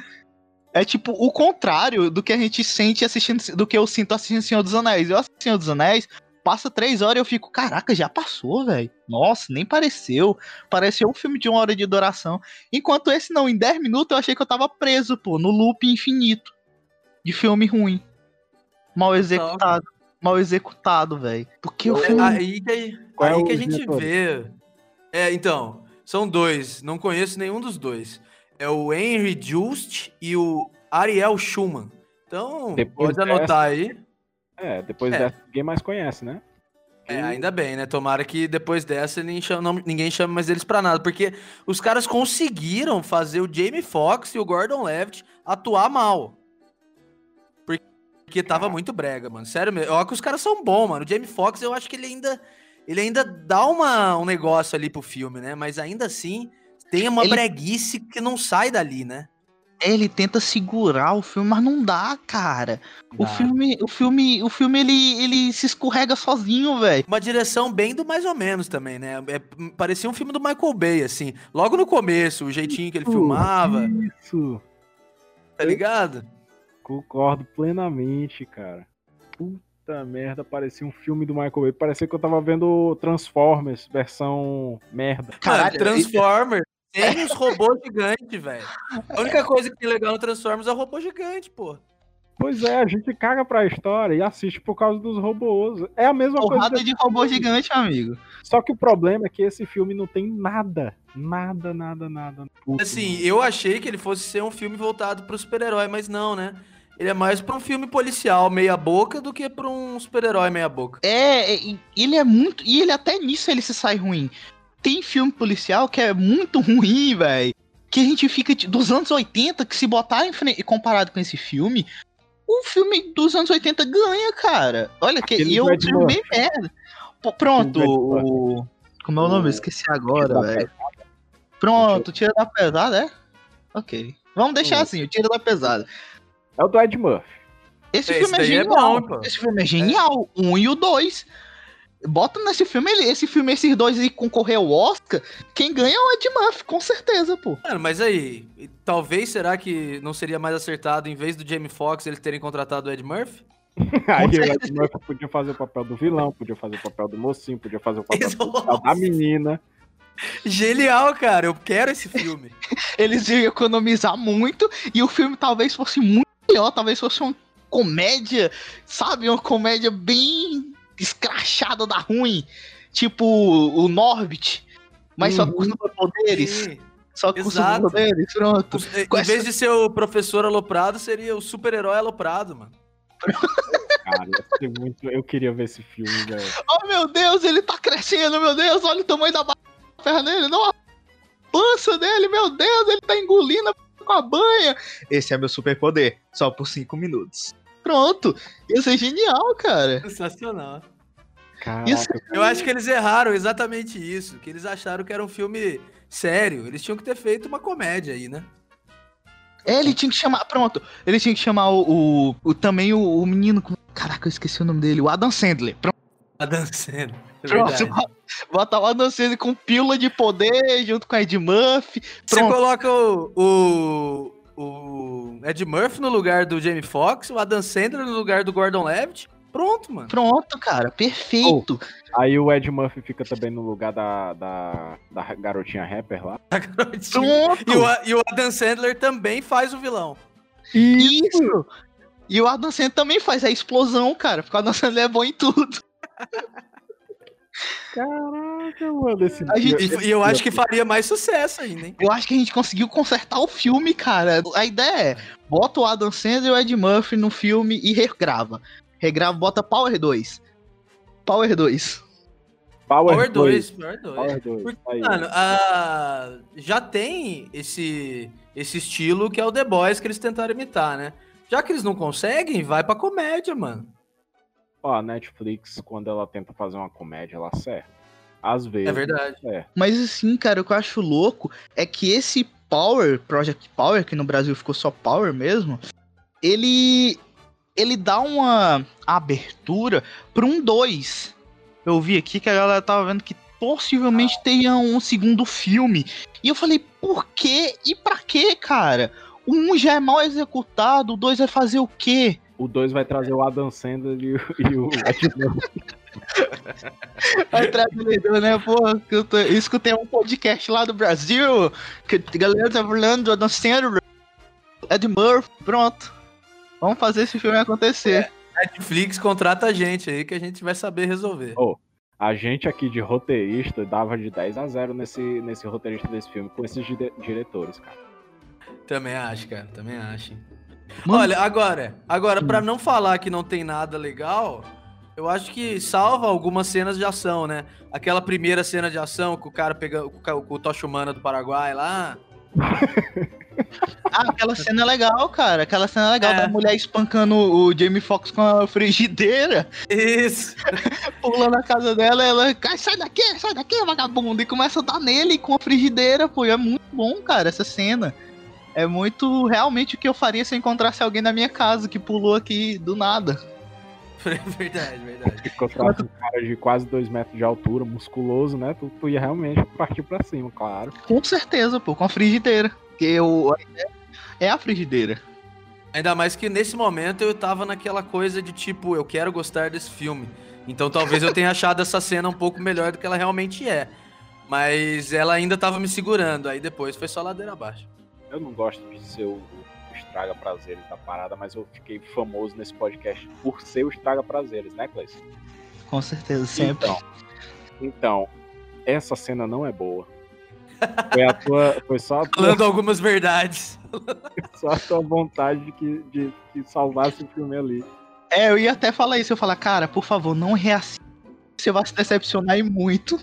É tipo o contrário do que a gente sente assistindo, do que eu sinto assistindo Senhor dos Anéis. Eu assisto Senhor dos Anéis, passa três horas e eu fico, caraca, já passou, velho. Nossa, nem pareceu. Pareceu um filme de uma hora de duração. Enquanto esse não, em 10 minutos eu achei que eu tava preso, pô, no loop infinito. De filme ruim. Mal executado. Mal executado, velho. Porque o É filme. aí que, Qual é aí o que a gente diretor? vê. É, então, são dois. Não conheço nenhum dos dois. É o Henry Just e o Ariel Schumann. Então, Depois pode anotar aí. É, depois É. dessa ninguém mais conhece, né? É, ainda bem, né? Tomara que depois dessa ninguém chame, não- ninguém chame mais eles pra nada. Porque os caras conseguiram fazer o Jamie Foxx e o Gordon Levitt atuar mal. Porque, tava muito brega, mano. Sério mesmo. Olha que os caras são bons, mano. O Jamie Foxx, eu acho que ele ainda. Ele ainda dá uma, um negócio ali pro filme, né? Mas ainda assim, tem uma Ele- breguice que não sai dali, né? Ele tenta segurar o filme, mas não dá, cara. O Dá. filme, o filme, o filme ele, ele se escorrega sozinho, velho. Uma direção bem do mais ou menos também, né? É, parecia um filme do Michael Bay, assim. Logo no começo, o jeitinho que ele filmava, Isso. tá ligado? Concordo plenamente, cara. Puta merda, parecia um filme do Michael Bay. Parecia que eu tava vendo Transformers, versão merda. Caralho, Mano, Transformers tem os robôs gigantes, velho. A única coisa que tem legal no Transformers é o robô gigante, pô. Pois é, a gente caga pra história e assiste por causa dos robôs. É a mesma coisa. Porrada desse de robô filme. gigante, amigo. Só que o problema é que esse filme não tem nada. Nada, nada, nada. Puta, Assim, eu achei que ele fosse ser um filme voltado pro super-herói, mas não, né? Ele é mais pra um filme policial meia boca do que pra um super-herói meia boca. É, e- ele é muito. E ele até nisso ele se sai ruim. Tem filme policial que é muito ruim, velho. Que a gente fica de- dos anos 80, que se botar em frente, comparado com esse filme, o filme dos anos 80 ganha, cara. Olha, que Aquele e eu do Ed filme bem Murphy. merda. Pô, pronto, o. Como é o nome? Esqueci agora, velho. Pronto, tira da pesada, é? Ok. Vamos deixar Hum. assim, o tira da pesada. É o do Ed Murphy. Esse Esse filme é daí é genial. bom, pô. esse filme é genial. Um e o dois. Bota nesse filme, ele- esse filme, esses dois aí concorrer ao Oscar, quem ganha é o Ed Murphy, com certeza, pô. Mano, mas aí, e talvez será que não seria mais acertado, em vez do Jamie Foxx, eles terem contratado o Ed Murphy? Aí o Ed Murphy podia fazer o papel do vilão, podia fazer o papel do mocinho, podia fazer o papel da menina. Genial, cara. Eu quero esse filme. Eles iam economizar muito e o filme talvez fosse muito melhor, talvez fosse uma comédia, sabe? Uma comédia bem escrachada da ruim. Tipo o Norbit, mas só com Uhum. superpoderes. Só com Exato. superpoderes, pronto. Em Com vez essa- de ser o professor aloprado, seria o super-herói aloprado, mano. Cara, muito. Eu queria ver esse filme, velho. Oh meu Deus, ele tá crescendo, meu Deus, olha o tamanho da barra dele, não a pança dele, meu Deus, ele tá engolindo com a banha. Esse é meu superpoder, só por 5 minutos. Pronto, isso é genial, cara. Sensacional. Caraca, Isso- Eu acho que eles erraram exatamente isso. Que eles acharam que era um filme sério. Eles tinham que ter feito uma comédia aí, né? É, ele tinha que chamar. Pronto. Ele tinha que chamar o. o, o- também o, o menino. Caraca, eu esqueci o nome dele. O Adam Sandler. Pronto. Adam Sandler. É Pronto. Botar o Adam Sandler com pílula de poder junto com a Ed Murphy. Você Pronto. coloca o, o, o Ed Murphy no lugar do Jamie Foxx, o Adam Sandler no lugar do Gordon Levitt. Pronto, mano. Pronto, cara. Perfeito. Aí o Ed Murphy fica também no lugar da, da, da garotinha rapper lá. Tá garotinho. Pronto. E o, e o Adam Sandler também faz o vilão. Isso. E o Adam Sandler também faz a explosão, cara. Porque o Adam Sandler é bom em tudo. Caraca, mano, esse A gente- E, e eu acho que faria mais sucesso ainda, hein? Eu acho que a gente conseguiu consertar o filme, cara. A ideia é, bota o Adam Sandler e o Ed Murphy no filme e regrava. Regrava, bota Power 2. Power 2. Power, Power 2. 2, Power 2. Power 2. Porque, Aí. mano, a- já tem esse, esse estilo que é o The Boys que eles tentaram imitar, né? Já que eles não conseguem, vai pra comédia, mano. Ó, a Netflix, quando ela tenta fazer uma comédia, ela acerta. Às vezes. É verdade. É. Mas assim, cara, o que eu acho louco é que esse Power, Project Power, que no Brasil ficou só Power mesmo, ele ele dá uma abertura para um 2. Eu vi aqui que a galera tava vendo que possivelmente tenha um segundo filme. E eu falei, por quê e pra quê, cara? O 1 um já é mal executado, o 2 vai fazer o quê? O 2 vai trazer o Adam Sandler e o, e o. Vai trazer, né? Pô, que eu, tô- eu escutei um podcast lá do Brasil, que a galera tá falando do Adam Sandler, Ed Murphy, pronto. Vamos fazer esse filme acontecer. Netflix contrata a gente aí que a gente vai saber resolver. A gente aqui de roteirista dava de 10 a 0 nesse, nesse roteirista desse filme com esses dire- diretores, cara. Também acho, cara, também acho. Mano, Olha, agora, agora pra não falar que não tem nada legal, eu acho que salva algumas cenas de ação, né? Aquela primeira cena de ação com o cara pegando com o ca- com o Tocha Humana do Paraguai lá. Ah, aquela cena é legal, cara. Aquela cena é legal É. da mulher espancando o Jamie Foxx com a frigideira, Isso. pulando na casa dela, ela "Cai, sai daqui, sai daqui, vagabundo, e começa a dar nele com a frigideira, pô. É muito bom, cara, essa cena. É muito realmente o que eu faria se eu encontrasse alguém na minha casa que pulou aqui do nada. verdade, verdade. Ficou um cara de quase 2 metros de altura, musculoso, né? Tu, tu ia realmente partir pra cima, claro. Com certeza, pô, com a frigideira. Porque eu, é a frigideira. Ainda mais que nesse momento eu tava naquela coisa de tipo, eu quero gostar desse filme. Então talvez eu tenha achado essa cena um pouco melhor do que ela realmente é. Mas ela ainda tava me segurando, aí depois foi só ladeira abaixo. Eu não gosto de ser o estraga prazeres da parada, mas eu fiquei famoso nesse podcast por ser o estraga prazeres, né, Cleiton? Com certeza, sempre. Então, então, essa cena não é boa. Foi, a tua, foi só, a tua, Falando algumas verdades. só a tua vontade de que, de que salvasse o filme ali. É, eu ia até falar isso. Eu ia falar, cara, por favor, não reassista. Você vai se decepcionar e muito.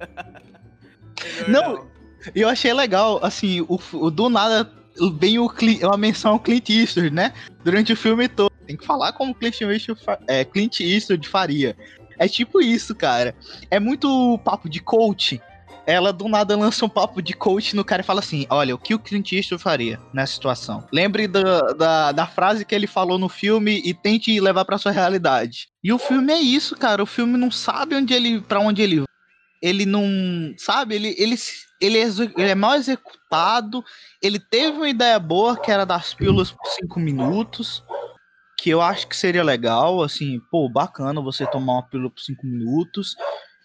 Não. E eu achei legal, assim, o, o do nada vem o, Cli- uma menção ao Clint Eastwood, né? Durante o filme todo. Tem que falar como Clint Eastwood, é, Clint Eastwood faria. É tipo isso, cara. É muito papo de coach. Ela do nada lança um papo de coach no cara e fala assim: Olha, o que o Clint Eastwood faria nessa situação? Lembre da, da, da frase que ele falou no filme e tente levar pra sua realidade. E o filme é isso, cara. O filme não sabe onde ele, para onde ele vai. Ele não. Sabe? Ele, ele, ele, é, ele é mal executado. Ele teve uma ideia boa que era das pílulas por cinco minutos. Que eu acho que seria legal, assim, pô, bacana você tomar uma pílula por cinco minutos.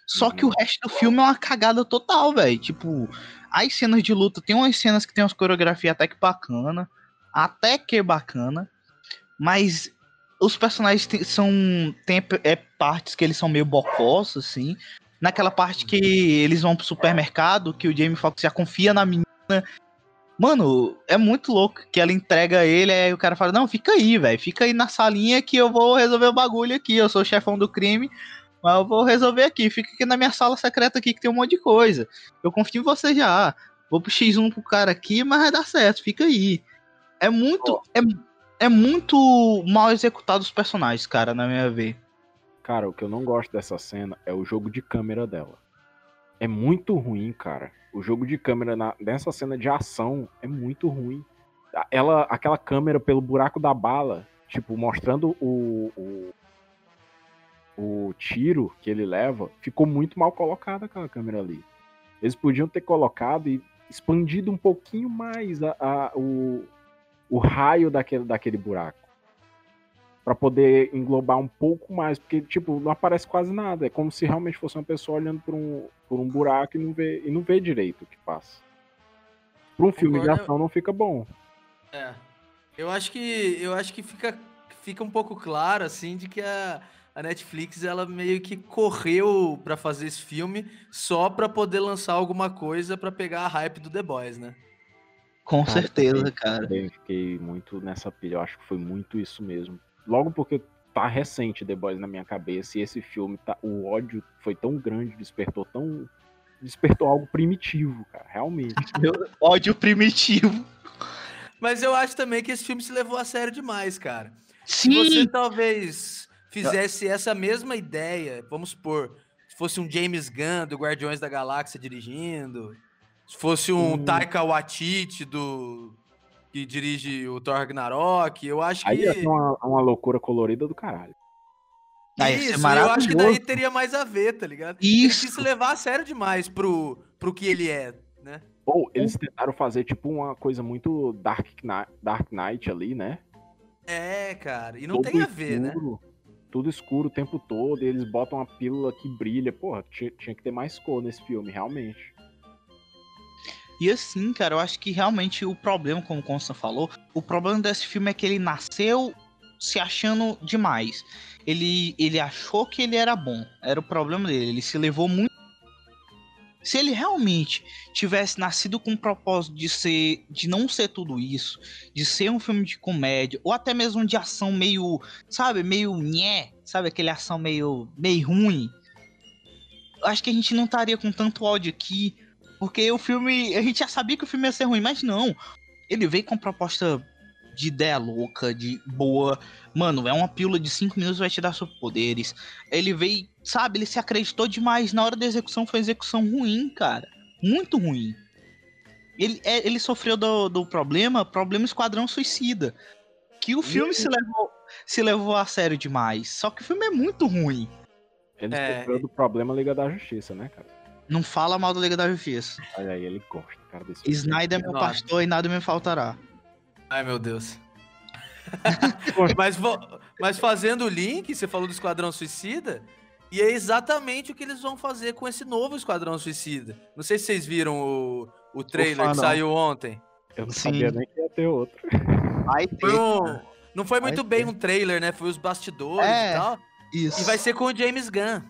Só que o resto do filme é uma cagada total, velho. Tipo, as cenas de luta, tem umas cenas que tem umas coreografias até que bacana. Até que bacana. Mas os personagens tem- são. Tem é, partes que eles são meio bocós, assim. Naquela parte que eles vão pro supermercado, que o Jamie Foxx já confia na menina. Mano, é muito louco que ela entrega ele, aí o cara fala: Não, fica aí, velho. Fica aí na salinha que eu vou resolver o bagulho aqui. Eu sou o chefão do crime. Mas eu vou resolver aqui. Fica aqui na minha sala secreta aqui que tem um monte de coisa. Eu confio em você já. Vou pro X1 pro cara aqui, mas vai dar certo. Fica aí. É muito. É, é muito mal executado os personagens, cara, na minha ver. Cara, o que eu não gosto dessa cena é o jogo de câmera dela. É muito ruim, cara. O jogo de câmera na, nessa cena de ação é muito ruim. ela, aquela câmera pelo buraco da bala, tipo, mostrando o, o, o tiro que ele leva, ficou muito mal colocada aquela câmera ali. Eles podiam ter colocado e expandido um pouquinho mais a, a o, o raio daquele, daquele buraco. Pra poder englobar um pouco mais, porque, tipo, não aparece quase nada. É como se realmente fosse uma pessoa olhando por um, por um buraco e não, vê, e não vê direito o que passa. Pra um filme de Concordo. ação não fica bom. É. Eu acho que eu acho que fica, fica um pouco claro assim de que a, a Netflix ela meio que correu pra fazer esse filme só pra poder lançar alguma coisa pra pegar a hype do The Boys, né? Com Cara, certeza, também- cara. Também fiquei muito nessa pilha. Eu acho que foi muito isso mesmo. Logo porque tá recente The Boys na minha cabeça e esse filme, tá, o ódio foi tão grande, despertou tão. Despertou algo primitivo, cara, realmente. Meu ódio primitivo. Mas eu acho também que esse filme se levou a sério demais, cara. Se Sim, você talvez fizesse essa mesma ideia, vamos supor, se fosse um James Gunn do Guardiões da Galáxia dirigindo, se fosse um Hum. Taika Waititi do que dirige o Thor Ragnarok, eu acho que Aí ia ser uma, uma loucura colorida do caralho. Ah, ser isso, eu acho que daí teria mais a ver, tá ligado? Ele Isso. quis se levar a sério demais pro, pro que ele é, né? Ou eles tentaram fazer tipo uma coisa muito Dark Knight, Dark Knight ali, né? É, cara, e não Todo tem a ver, né? escuro, Tudo escuro o tempo todo, e eles botam uma pílula que brilha. Porra, tinha, tinha que ter mais cor nesse filme, realmente. E assim, cara, eu acho que realmente o problema, como o Consta falou, o problema desse filme é que ele nasceu se achando demais. Ele, ele achou que ele era bom. Era o problema dele. Ele se levou muito. Se ele realmente tivesse nascido com o propósito de ser, de não ser tudo isso, de ser um filme de comédia ou até mesmo de ação meio, sabe, meio nhé, sabe, aquele ação meio, meio ruim. Acho que a gente não estaria com tanto ódio aqui, porque o filme, a gente já sabia que o filme ia ser ruim, mas não. Ele veio com proposta de ideia louca, de boa. Mano, é uma pílula de 5 minutos vai te dar superpoderes. Ele veio, sabe, ele se acreditou demais. Na hora da execução foi execução ruim, cara. Muito ruim. Ele, é, ele sofreu do, do problema, problema Esquadrão Suicida. Que o filme se levou, se levou a sério demais. Só que o filme é muito ruim. Ele É, sofreu do problema Liga da Justiça, né, cara? Não fala mal da Liga da Justiça. Olha aí, ele gosta, cara, desse. Snyder é meu pastor e nada me faltará. Ai, meu Deus. mas, mas fazendo o link, você falou do Esquadrão Suicida, e é exatamente o que eles vão fazer com esse novo Esquadrão Suicida. Não sei se vocês viram o, o trailer fã, que saiu ontem. Eu não Sim. sabia nem que ia ter outro. Vai ter. Foi um- não foi muito Vai bem ter. um trailer, né? Foi os bastidores É, e tal. Isso. E vai ser com o James Gunn.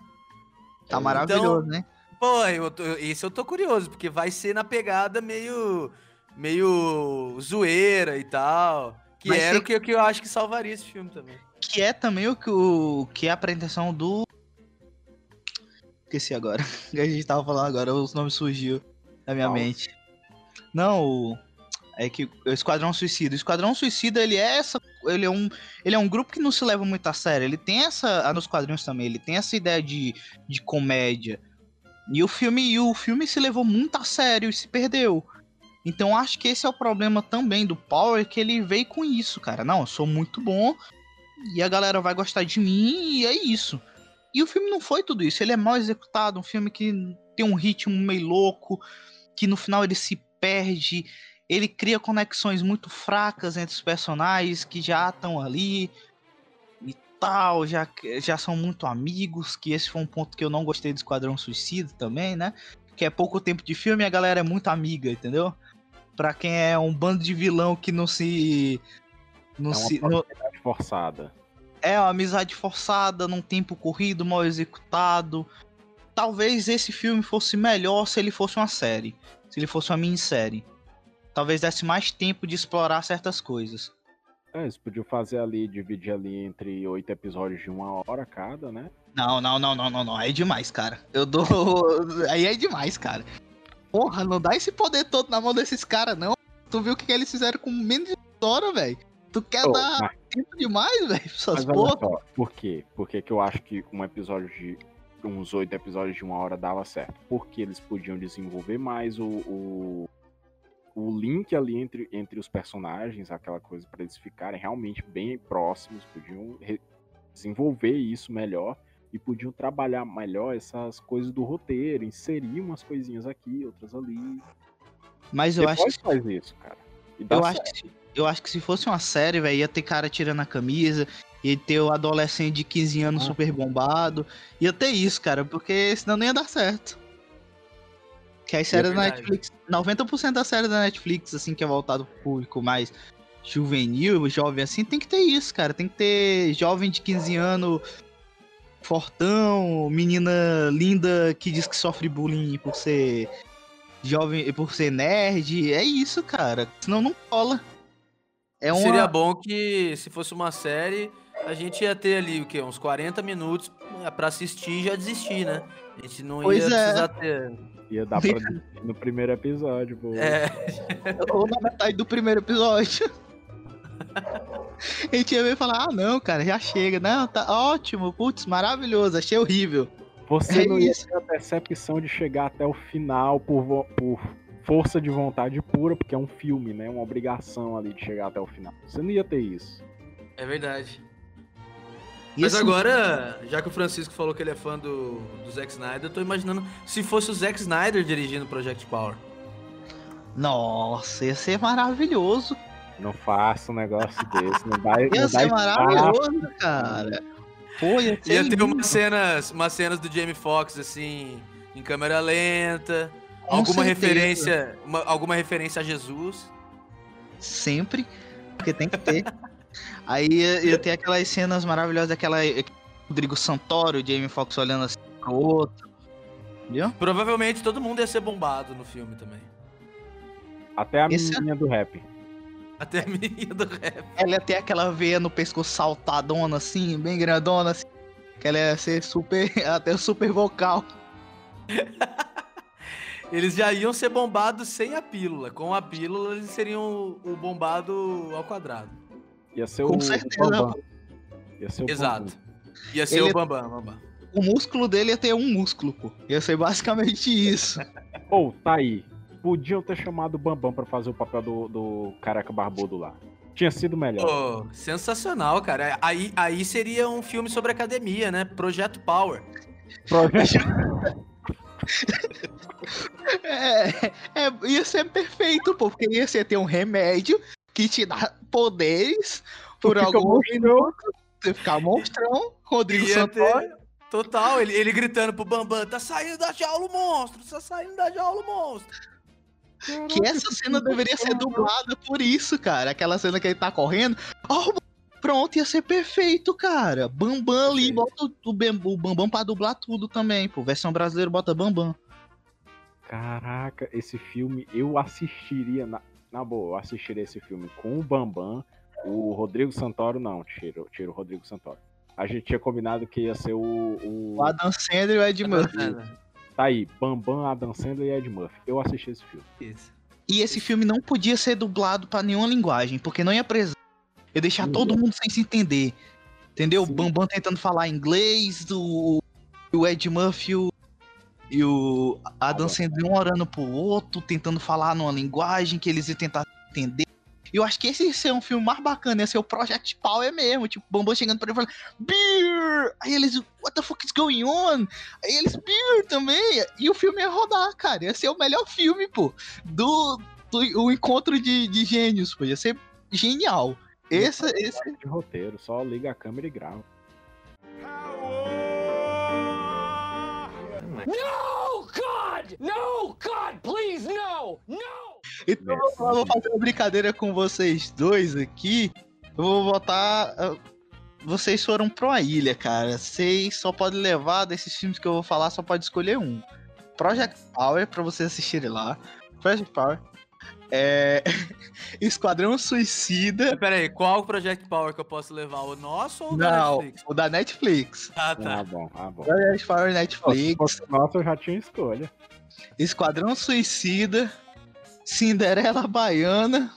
Tá maravilhoso, né? Pô, eu tô- esse eu tô curioso, porque vai ser na pegada meio. meio zoeira e tal. Que Vai era ser- o que, que eu acho que salvaria esse filme também. Que é também o que, o, que é a apresentação do. Esqueci agora. O que a gente tava falando agora, os nomes surgiu na minha mente. Não, o. É que o Esquadrão Suicida. O Esquadrão Suicida, ele é essa. Ele é um. Ele é um grupo que não se leva muito a sério. Ele tem essa. Ah, nos quadrinhos também, ele tem essa ideia de, de comédia. E o filme, e o filme se levou muito a sério e se perdeu. Então acho que esse é o problema também do Power, que ele veio com isso, cara. Não, eu sou muito bom e a galera vai gostar de mim e é isso. E o filme não foi tudo isso, ele é mal executado, um filme que tem um ritmo meio louco, que no final ele se perde, ele cria conexões muito fracas entre os personagens que já estão ali tal, já, já são muito amigos, que esse foi um ponto que eu não gostei do Esquadrão Suicida também, né? Que é pouco tempo de filme e a galera é muito amiga, entendeu? Pra quem é um bando de vilão que não se. Não É uma se não- forçada. é uma amizade forçada, num tempo corrido, mal executado. Talvez esse filme fosse melhor se ele fosse uma série. Se ele fosse uma minissérie. Talvez desse mais tempo de explorar certas coisas. É, eles podiam fazer ali, dividir ali entre oito episódios de uma hora cada, né? Não, não, não, não, não, não. Aí é demais, cara. Eu dou. Aí é demais, cara. Porra, não dá esse poder todo na mão desses caras, não. Tu viu o que, eles fizeram com menos de hora, velho? Tu quer Ô, dar mas- tempo demais, velho? Essas Mas olha porra. só, por quê? Por que, que eu acho que um episódio de. uns oito episódios de uma hora dava certo? Porque eles podiam desenvolver mais o. o, o link ali entre, entre os personagens, aquela coisa para eles ficarem realmente bem próximos, podiam desenvolver isso melhor e podiam trabalhar melhor essas coisas do roteiro, inserir umas coisinhas aqui, outras ali. Mas eu acho Depois que faz isso, cara. Eu certo. acho, que, se- eu acho que se fosse uma série, velho, ia ter cara tirando a camisa, ia ter o adolescente de 15 anos Ah. super bombado. Ia ter isso, cara, porque senão não ia dar certo. Que as séries da verdade. Netflix, 90% das séries da Netflix, assim, que é voltado pro público mais juvenil, jovem assim, tem que ter isso, cara. Tem que ter jovem de 15 anos, fortão, menina linda que diz que sofre bullying por ser jovem, por ser nerd. É isso, cara. Senão não cola. É uma... Seria bom que, se fosse uma série, a gente ia ter ali o quê? Uns 40 minutos pra assistir e já desistir, né? A gente não Pois ia é. precisar ter. Ia dar pra no primeiro episódio, pô. É, Ou na metade do primeiro episódio. A gente ia ver e falar, ah não, cara, já chega. Não, tá ótimo, putz, maravilhoso, achei horrível. Você É não ia isso. ter a percepção de chegar até o final por, vo- por força de vontade pura, porque é um filme, né? Uma obrigação ali de chegar até o final. Você não ia ter isso. é verdade. Mas assim, agora, já que o Francisco falou que ele é fã do, do Zack Snyder, eu tô imaginando se fosse o Zack Snyder dirigindo o Project Power. Nossa, ia ser maravilhoso. Não faça um negócio desse. Não dá, Ia não dá ser espaço. maravilhoso, cara. Pô, ia ser Ia ter umas cenas, umas cenas do Jamie Foxx, assim, em câmera lenta. com alguma certeza. referência. uma- alguma referência a Jesus. Sempre, porque tem que ter. Aí ia ter aquelas cenas maravilhosas daquela Rodrigo Santoro, o Jamie Foxx olhando assim pro outro. Entendeu? Provavelmente todo mundo ia ser bombado no filme também. Até a Esse- menininha do rap. Até a menina do rap. Ela ia ter aquela veia no pescoço saltadona assim, bem grandona assim. Que ela ia ser super, até super vocal. Eles já iam ser bombados sem a pílula. Com a pílula, eles seriam o bombado ao quadrado. Ia ser Com o, certeza. o Bambam. Ia ser o Exato. Bambam. Ia ser Ele- o Bambam, Bambam. O músculo dele ia ter um músculo, pô. Ia ser basicamente isso. Ou, tá aí. Podiam ter chamado o Bambam pra fazer o papel do, do careca barbudo lá. Tinha sido melhor. Pô, sensacional, cara. Aí, aí seria um filme sobre academia, né? Projeto Power. Projeto- É, é, ia ser perfeito, pô, porque ia ser ter um remédio que te dá poderes por Fica algum minuto. Você ficar monstrão, Rodrigo Ia Santoro. ter- Total, ele, ele gritando pro Bambam, tá saindo da jaula o monstro, tá saindo da jaula o monstro. Que essa cena deveria ser dublada por isso, cara. Aquela cena que ele tá correndo. Oh, pronto, ia ser perfeito, cara. Bambam ali, bota o, o Bam- o Bambam pra dublar tudo também, pô. Versão brasileira bota Bambam. Caraca, esse filme eu assistiria. Na, na boa, eu assistiria esse filme com o Bambam. O Rodrigo Santoro, não, tira, tira o Rodrigo Santoro. A gente tinha combinado que ia ser o. o- O Adam Sandler e o Ed Murphy. Tá aí, Bambam, Adam Sandler e Ed Murphy. Eu assisti esse filme. Isso. E esse filme não podia ser dublado pra nenhuma linguagem, porque não ia precisar. Ia deixar Sim. todo mundo sem se entender. Entendeu? Sim. O Bambam tentando falar inglês, o, o Ed Murphy o- e o Adam Sandler um orando pro outro, tentando falar numa linguagem que eles iam tentar entender. E eu acho que esse ia ser um filme mais bacana, ia ser o Project Power mesmo. Tipo, o Bambam chegando pra ele e falando, Beer! Aí eles, what the fuck is going on? Aí eles, Beer também! E o filme ia rodar, cara. Ia ser o melhor filme, pô do, do o encontro de, de gênios, pô. Ia ser genial. Esse, esse, De roteiro, só liga a câmera e grava. No, God! No, God, please, no! No! então eu vou- fazer uma brincadeira com vocês dois aqui. Eu vou votar. ah, Vocês foram pra uma ilha, cara. Vocês só podem levar desses filmes que eu vou falar, só pode escolher um. Project Power, pra vocês assistirem lá. Project Power. É... Esquadrão Suicida. Pera aí, qual Project Power que eu posso levar? O nosso ou o da Não, Netflix? o da Netflix. Ah, Ah, tá. bom, ah, bom. Project Power Netflix. fosse nossa, eu já tinha escolha. Esquadrão Suicida, Cinderela Baiana.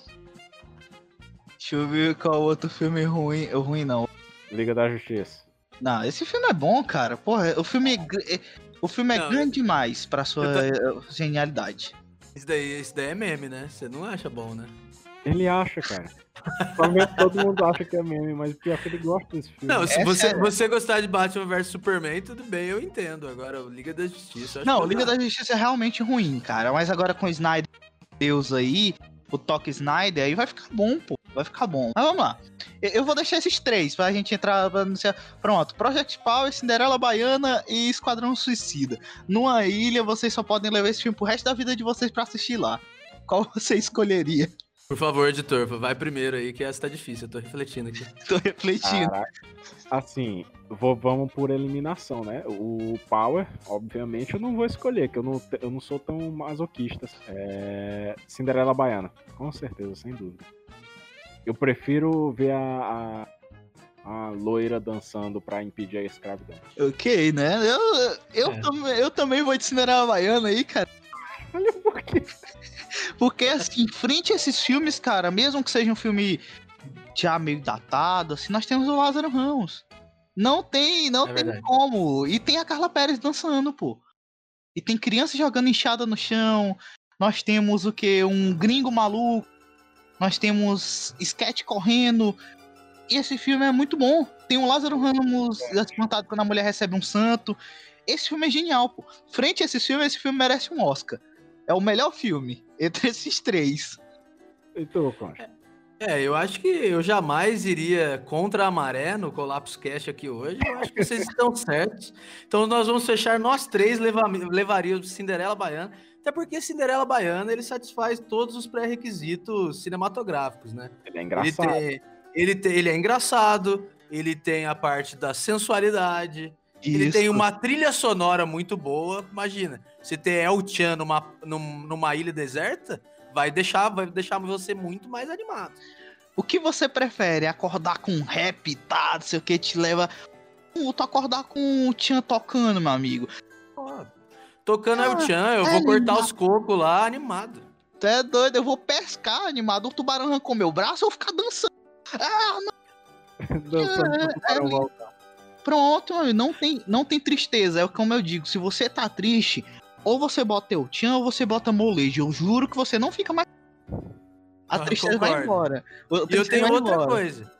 Deixa eu ver qual outro filme ruim. Ruim não. Liga da Justiça. Não, esse filme é bom, cara. Porra, o filme é, é- o filme é Não, grande demais pra sua eu eh, genialidade. Isso daí, isso daí é meme, né? Você não acha bom, né? Ele acha, cara. Provavelmente todo mundo acha que é meme, mas pior que ele gosta desse filme. Não, se você, é- você gostar de Batman vs Superman, tudo bem, eu entendo. Agora, o Liga da Justiça. Não, o Liga da Justiça é realmente ruim, cara. Mas agora com o Snyder Deus aí, o toque Snyder, aí vai ficar bom, pô. Vai ficar bom. Mas vamos lá. Eu- Eu vou deixar esses três pra gente entrar. Pra anunciar. Pronto. Project Power, Cinderela Baiana e Esquadrão Suicida. Numa ilha, vocês só podem levar esse filme pro resto da vida de vocês pra assistir lá. Qual você escolheria? Por favor, editor, vai primeiro aí, que essa tá difícil. Eu tô refletindo aqui. Tô refletindo. Caraca. Assim, vou- vamos por eliminação, né? O Power, obviamente, eu não vou escolher, que eu não, eu não sou tão masoquista. É... Cinderela Baiana, com certeza, sem dúvida. Eu prefiro ver a, a, a loira dançando pra impedir a escravidão. Ok, né? Eu, eu, É. tam- eu também vou de Cinderela Baiana aí, cara. Olha por quê? Porque, assim, frente a esses filmes, cara, mesmo que seja um filme já meio datado, assim, nós temos o Lázaro Ramos. Não tem, não É tem verdade. como. E tem a Carla Pérez dançando, pô. E tem criança jogando enxada no chão. Nós temos o que? Um gringo maluco. Nós temos sketch correndo. E esse filme é muito bom. Tem o Lázaro Ramos espantado quando a mulher recebe um santo. Esse filme é genial, pô. Frente a esse filme, esse filme merece um Oscar. É o melhor filme entre esses três. Então, Concha. É, eu acho que eu jamais iria contra a maré no Colapso Cast aqui hoje. Eu acho que vocês estão certos. Então nós vamos fechar, nós três leva, levaríamos Cinderela Baiana. Até porque Cinderela Baiana ele satisfaz todos os pré-requisitos cinematográficos, né? Ele é Ele, engraçado. tem, ele, tem, ele é engraçado, ele tem a parte da sensualidade, ele Isso. tem uma trilha sonora muito boa. Imagina, se tem El Chan numa, num- numa ilha deserta, vai deixar, vai deixar você muito mais animado. O que você prefere? Acordar com um rap, tá? Não sei o que, te leva. Ou tu acordar com o Tchan tocando, meu amigo. Tocando Ah, El Chan, eu é vou cortar animado. os cocos lá, animado. Tu é doido, eu vou pescar animado. O tubarão arrancou meu braço, eu vou ficar dançando. Ah, Dançando é, voltar. Pronto, meu não tem, não tem tristeza. É como eu digo, se você tá triste, ou você bota El Chan ou você bota molejo. Eu juro que você não fica mais. A Ah, tristeza vai embora. E eu tenho outra embora. coisa.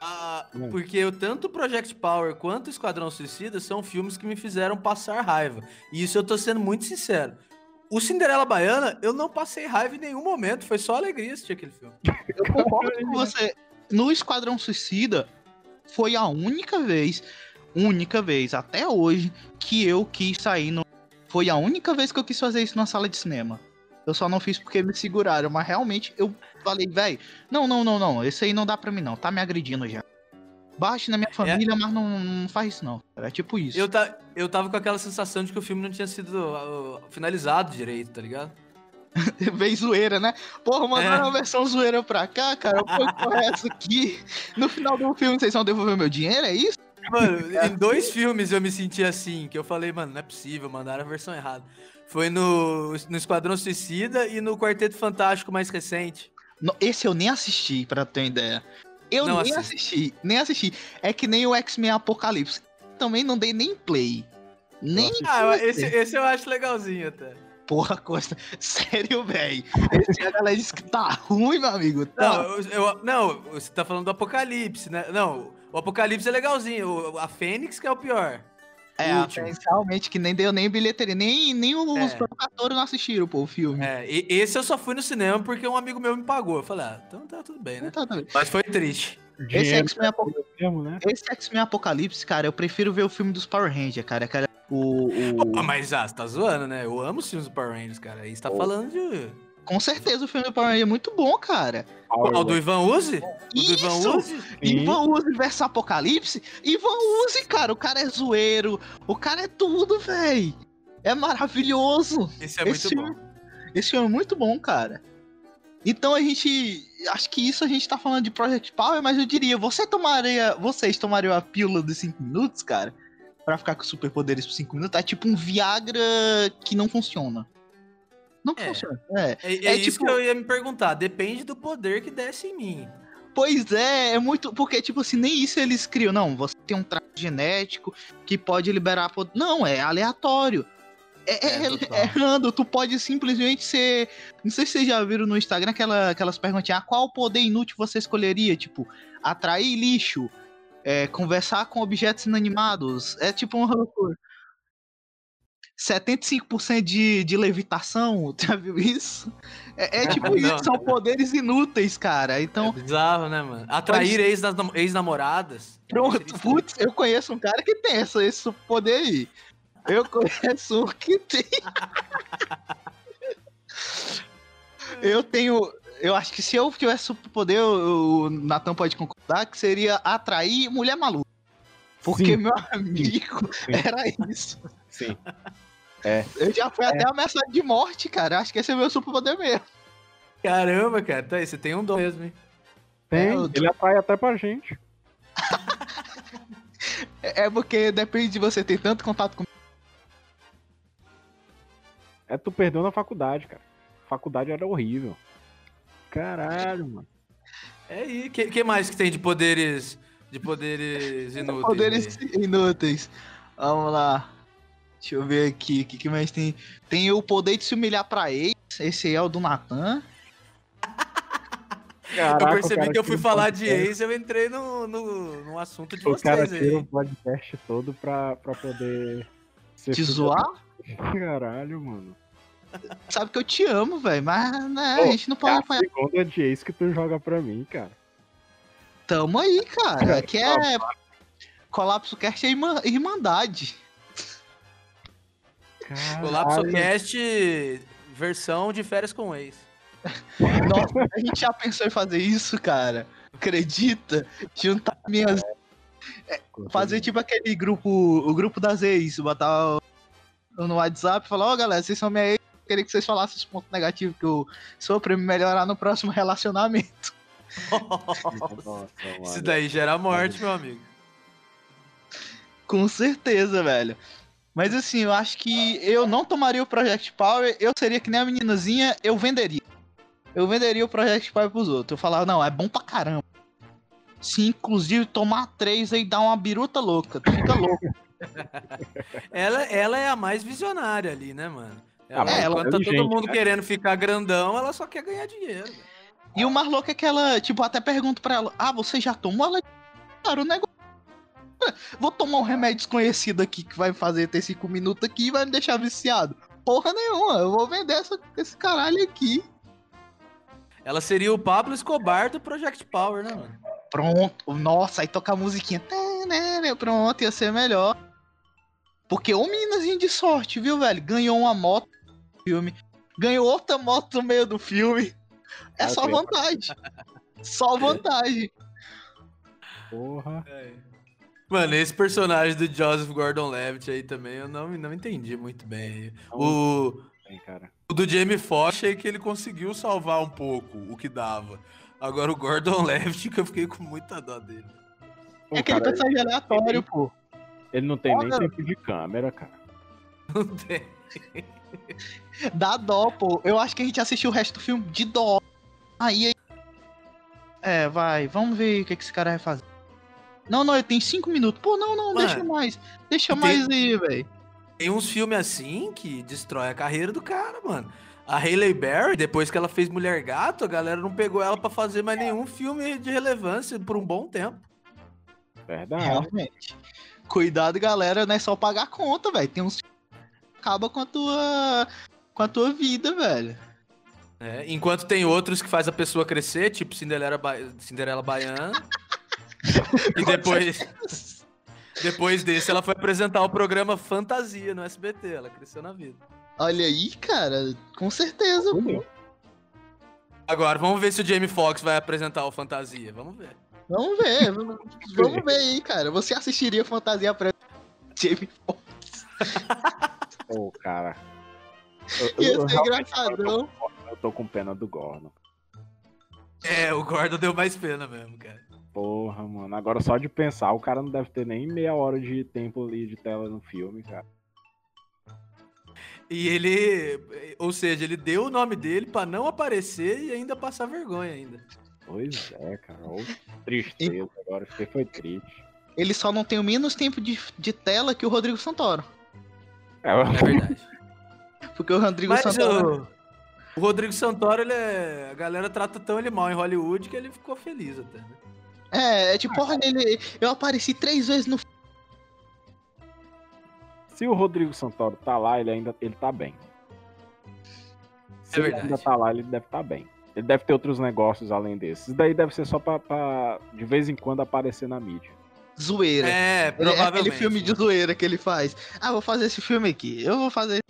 Ah, Hum. porque eu, tanto o Project Power quanto o Esquadrão Suicida são filmes que me fizeram passar raiva. E isso eu tô sendo muito sincero. O Cinderela Baiana, eu não passei raiva em nenhum momento. Foi só alegria assistir aquele filme. Eu concordo com você. No Esquadrão Suicida, foi a única vez, única vez, até hoje, que eu quis sair no. Foi a única vez que eu quis fazer isso na sala de cinema. Eu só não fiz porque me seguraram, mas realmente eu falei, velho, não, não, não, não, esse aí não dá pra mim não, tá me agredindo já. Baixe na minha família, mas não, não faz isso não. É tipo isso. Eu, ta, eu tava com aquela sensação de que o filme não tinha sido ah, finalizado direito, tá ligado? Vem zoeira, né? Porra, mandaram É. uma versão zoeira pra cá, cara. Foi com essa aqui. No final do filme, vocês vão devolver meu dinheiro, é isso? Mano, em dois filmes eu me senti assim, que eu falei, mano, não é possível, mandaram a versão errada. Foi no, no Esquadrão Suicida e no Quarteto Fantástico mais recente. No- Esse eu nem assisti, pra ter uma ideia. Eu Não nem assiste. assisti, nem assisti. É que nem o X-Men Apocalipse. Também não dei nem play. Nem Ah, esse, esse eu acho legalzinho até. Porra, Costa. Sério, velho. Esse a galera disse que tá ruim, meu amigo. Não, Tá. eu, eu- não, você tá falando do Apocalipse, né? Não, o Apocalipse é legalzinho. o- A Fênix que é o pior. é, realmente que nem deu nem bilheteria. Nem, nem os É. provocadores não assistiram, pô, o filme. É, e- esse eu só fui no cinema porque um amigo meu me pagou. Eu falei, ah, então tá tudo bem, né? Tá, tá bem. Mas foi triste. Esse X-Men mesmo, né? esse X-Men Apocalipse, cara, eu prefiro ver o filme dos Power Rangers, cara. cara o, o- mas ah, você tá zoando, né? Eu amo os filmes do Power Rangers, cara. Aí você tá Pô. falando de. Com certeza o filme do Power Ranger é muito bom, cara. Qual, do Ivan Uzi? O do Ivan Isso! Uzi? Ivan Uzi versus Apocalipse. Ivan Uzi, cara. O cara é zoeiro. O cara é tudo, véi. É maravilhoso. Esse é Esse muito bom. Esse filme é muito bom, cara. Então a gente. Acho que isso a gente tá falando de Project Power, mas eu diria, você tomaria. Vocês tomariam a pílula dos 5 minutos, cara? Pra ficar com superpoderes por 5 minutos? É tipo um Viagra que não funciona. Não É. funciona. É. É, é É isso tipo- que eu ia me perguntar. Depende do poder que desce em mim. Pois é, é muito. Porque, tipo assim, nem isso eles criam. Não, você tem um traço genético que pode liberar. poder. Não, é aleatório. É, é, É, total. é random, tu pode simplesmente ser. Não sei se vocês já viram no Instagram aquela, aquelas perguntinhas: ah, qual poder inútil você escolheria? Tipo, atrair lixo, é, conversar com objetos inanimados. É tipo uma loucura. 75% de, de levitação, já viu isso? É, é tipo Não. isso, são poderes inúteis, cara. É Então, bizarro, né, mano? Atrair ex-nam- ex-namoradas. pronto, putz, eu conheço um cara que tem essa, esse poder aí. Eu conheço um que tem. Eu tenho. Eu acho que se eu tivesse superpoder, o o Natan pode concordar, que seria atrair mulher maluca. Porque Sim. meu amigo Sim. era isso. Sim. Eu já fui até ameaçado de morte, cara. Acho que esse é meu superpoder mesmo. Caramba, cara. Tá aí, você tem um dom mesmo, hein? Tem, É, eu- ele atrai até pra gente. É é porque depende de você ter tanto contato com. É tu perdeu na faculdade, cara. Faculdade era horrível. Caralho, mano. É aí. Que, que mais que tem de poderes. De poderes inúteis? Poderes aí? inúteis. Vamos lá. Deixa eu ver aqui. O que, que mais tem? Tem o poder de se humilhar pra ex. Esse aí é o do Natan. Caraca, Eu o percebi cara que eu fui falar de ex, eu entrei no, no, no assunto de O cara vocês tira aí. o podcast todo pra, pra poder. ser Te zoar? da- Caralho, mano. Sabe que eu te amo, velho. Mas né, Pô, a gente não É pode a apanhar. segunda de ex que tu joga pra mim, cara. Tamo aí, cara. Que é. Colapso Cast é irmandade. Caralho. Cast versão de férias com ex. Nossa, a gente já pensou em fazer isso, cara. Acredita? Juntar minhas. Fazer tipo aquele grupo. O grupo das ex. Botar o- no WhatsApp e falar: Ó, galera, vocês são minha ex. Queria que vocês falassem os pontos negativos que eu sou pra me melhorar no próximo relacionamento. Nossa, Isso daí gera morte, meu amigo. Com certeza, velho. Mas assim, eu acho que eu não tomaria o Project Power, eu seria que nem a meninazinha, eu venderia. Eu venderia o Project Power pros outros. Eu falava, não, é bom pra caramba. Se inclusive tomar três aí dá uma biruta louca, tu fica louco. Ela, ela é a mais visionária ali, né, mano? Ela, mas ela tá todo mundo né? querendo ficar grandão, ela só quer ganhar dinheiro. E o mais louco é que ela, tipo, até pergunto pra ela, ah, você já tomou? Ela, cara, o negócio. Vou tomar um remédio desconhecido aqui que vai fazer ter cinco minutos aqui e vai me deixar viciado. Porra nenhuma, eu vou vender essa, esse caralho aqui. Ela seria o Pablo Escobar do Project Power, né, mano? Pronto. Nossa, aí toca a musiquinha. Pronto, ia ser melhor. Porque o meninazinho de sorte, viu, velho? Ganhou uma moto no filme. Ganhou outra moto no meio do filme. É Ah, só ok. vantagem. Só vantagem. Porra. Mano, esse personagem do Joseph Gordon-Levitt aí também, eu não, não entendi muito bem. O, Bem, cara. o do Jamie Foxx, achei que ele conseguiu salvar um pouco o que dava. Agora o Gordon-Levitt, que eu fiquei com muita dó dele. Pô, É aquele cara, personagem aleatório, pô. ele não tem nem tempo de câmera, cara. Não tem. Dá dó, pô. Eu acho que a gente assistiu o resto do filme de dó. Aí. aí- É, vai. Vamos ver o que, que esse cara vai fazer. Não, não, eu tenho cinco minutos. Pô, não, não, Mano, deixa mais. Deixa e tem- mais aí, velho. Tem uns filmes assim que destrói a carreira do cara, mano. A Hailey Berry, depois que ela fez Mulher Gato, a galera não pegou ela pra fazer mais nenhum filme de relevância por um bom tempo. Verdade. Realmente. Cuidado, galera, não é só pagar a conta, velho. Tem uns. Acaba com a tua. Com a tua vida, velho. né? Enquanto tem outros que faz a pessoa crescer, tipo Cinderela, ba... Cinderela Baiana. E depois, depois desse, ela foi apresentar o programa Fantasia no SBT. Ela cresceu na vida. Olha aí, cara. Com certeza, pô. Agora, vamos ver se o Jamie Foxx vai apresentar o Fantasia. Vamos ver. Vamos ver. vamos- ver aí, cara. Você assistiria Fantasia pra Jamie Foxx? Pô, cara. Eu, Ia eu ser engraçadão. Eu tô com pena do Gordon. É, o Gordon deu mais pena mesmo, cara. Porra, mano. Agora só de pensar, o cara não deve ter nem meia hora de tempo ali de tela no filme, cara. E ele, ou seja, ele deu o nome dele pra não aparecer e ainda passar vergonha ainda. Pois é, cara. Ô, tristeza agora. Fiquei foi triste. Ele só não tem o menos tempo de, de tela que o Rodrigo Santoro. É, É verdade. Porque o Rodrigo Mas Santoro. o, o Rodrigo Santoro, ele é. A galera trata tão ele mal em Hollywood que ele ficou feliz até, né? É, é tipo, olha, ele, eu apareci três vezes no. Se o Rodrigo Santoro tá lá, ele ainda ele tá bem. Se É ele ainda tá lá, ele deve estar bem. Ele deve ter outros negócios além desses. Isso daí deve ser só pra, pra, de vez em quando aparecer na mídia. Zoeira. É, Ele- é provavelmente. aquele filme de zoeira que ele faz. Ah, vou fazer esse filme aqui. Eu vou fazer.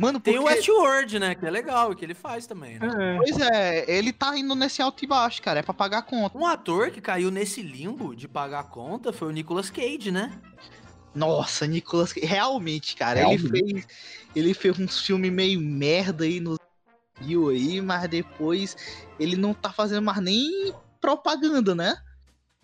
Mano, Tem o porque- Westworld, né? Que é legal, que ele faz também, né? Pois é, ele tá indo nesse alto e baixo, cara. É pra pagar a conta. Um ator que caiu nesse limbo de pagar a conta foi o Nicolas Cage, né? Nossa, Nicolas. Cage- Realmente, cara. Realmente. Ele fez. Ele fez uns filmes meio merda aí no Rio aí, mas depois ele não tá fazendo mais nem propaganda, né?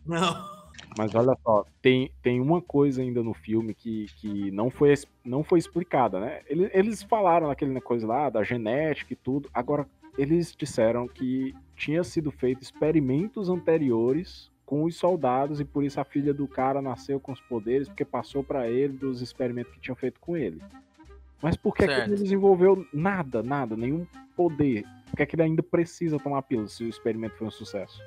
Não. Mas olha só, tem, tem uma coisa ainda no filme que, que não, foi, não foi explicada, né? Eles, eles falaram naquele coisa lá da genética e tudo. Agora, eles disseram que tinha sido feito experimentos anteriores com os soldados e por isso a filha do cara nasceu com os poderes, porque passou pra ele dos experimentos que tinham feito com ele. Mas por que, que ele desenvolveu nada, nada, nenhum poder? Por que, que ele ainda precisa tomar pílula se o experimento foi um sucesso?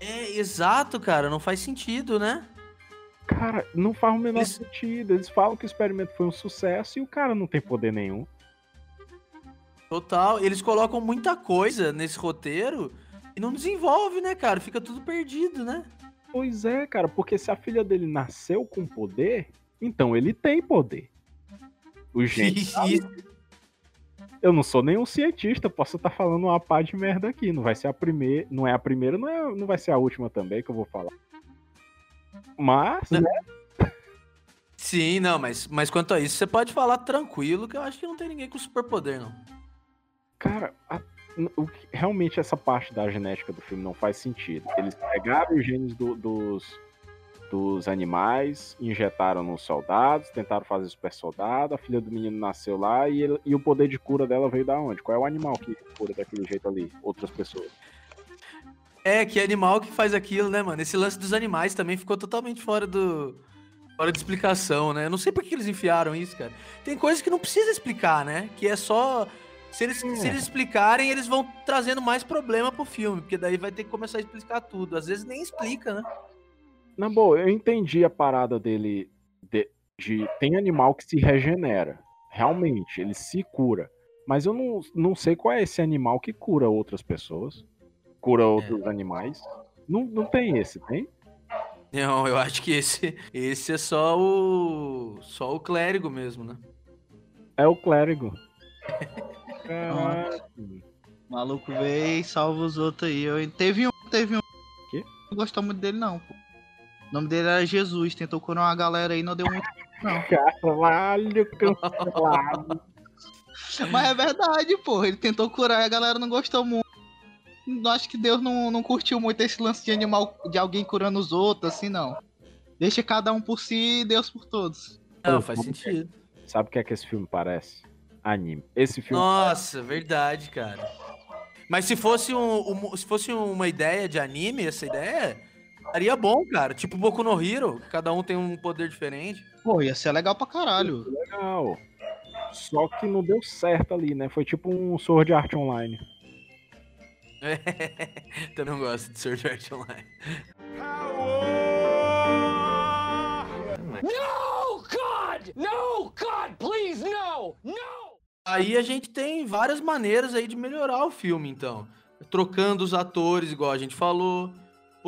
É, exato, cara. Não faz sentido, né? Cara, não faz o menor Eles- sentido. Eles falam que o experimento foi um sucesso e o cara não tem poder nenhum. Total. Eles colocam muita coisa nesse roteiro e não desenvolve, né, cara? Fica tudo perdido, né? Pois é, cara, porque se a filha dele nasceu com poder, então ele tem poder. O gente. Eu não sou nenhum cientista, posso estar falando uma pá de merda aqui. Não vai ser a primeira. Não é a primeira, não, é, não vai ser a última também que eu vou falar. Mas, né? Sim, não, mas, mas quanto a isso, você pode falar tranquilo que eu acho que não tem ninguém com superpoder, não. Cara, a- o realmente essa parte da genética do filme não faz sentido. Eles pegaram os genes do- dos, dos animais, injetaram nos soldados, tentaram fazer super soldado, a filha do menino nasceu lá e, ele- e o poder de cura dela veio da onde? Qual é o animal que cura daquele jeito ali? Outras pessoas. É, que animal que faz aquilo, né, mano? Esse lance dos animais também ficou totalmente fora do. Fora de explicação, né? Eu não sei por que eles enfiaram isso, cara. Tem coisas que não precisa explicar, né? Que é só. Se eles, É. se eles explicarem, eles vão trazendo mais problema pro filme, porque daí vai ter que começar a explicar tudo. Às vezes nem explica, né? Na boa, eu entendi a parada dele de, de- tem animal que se regenera. Realmente, ele se cura. Mas eu não, não sei qual é esse animal que cura outras pessoas. Cura outros animais. Não, não tem esse, tem? Não, eu acho que esse, esse é só o. Só o clérigo mesmo, né? É o clérigo. Caraca. O maluco veio e salva os outros aí. Eu, teve um, teve um. Quê? Não gostou muito dele, não, pô. O nome dele era Jesus, tentou curar uma galera aí, não deu muito. Caralho, cancelado. Mas é verdade, pô. Ele tentou curar e a galera não gostou muito. Não Acho que Deus não, não curtiu muito esse lance de animal, de alguém curando os outros, assim, não. Deixa cada um por si e Deus por todos. Não, faz sentido. Sabe o que é que esse filme parece? Anime. Esse filme. Nossa, verdade, cara. Mas se fosse, um, um- se fosse uma ideia de anime, essa ideia, estaria bom, cara. Tipo Boku no Hero, cada um tem um poder diferente. Pô, ia ser legal pra caralho. legal. Só que não deu certo ali, né? Foi tipo um Sword Art Online. Também não gosto de Sword Art Online. No, God! No, God, please, no! No! Aí a gente tem várias maneiras aí de melhorar o filme, então. Trocando os atores, igual a gente falou.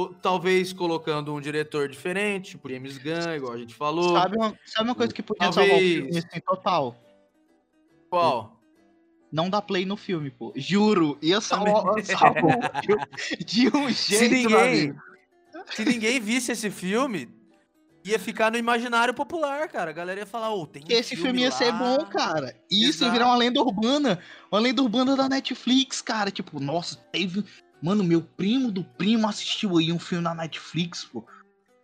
Talvez colocando um diretor diferente, tipo James Gunn, igual a gente falou. Sabe uma, sabe uma coisa que podia Talvez- salvar o filme assim, total? Qual? Não dá play no filme, pô. Juro, ia salvar, salvar o filme de um jeito, Se ninguém, se ninguém visse esse filme, ia ficar no imaginário popular, cara. A galera ia falar, ô, tem um Que esse filme ia ser lá. bom, cara. Isso ia Exato. virar uma lenda urbana. Uma lenda urbana da Netflix, cara. Tipo, nossa, teve. Mano, meu primo do primo assistiu aí um filme na Netflix, pô.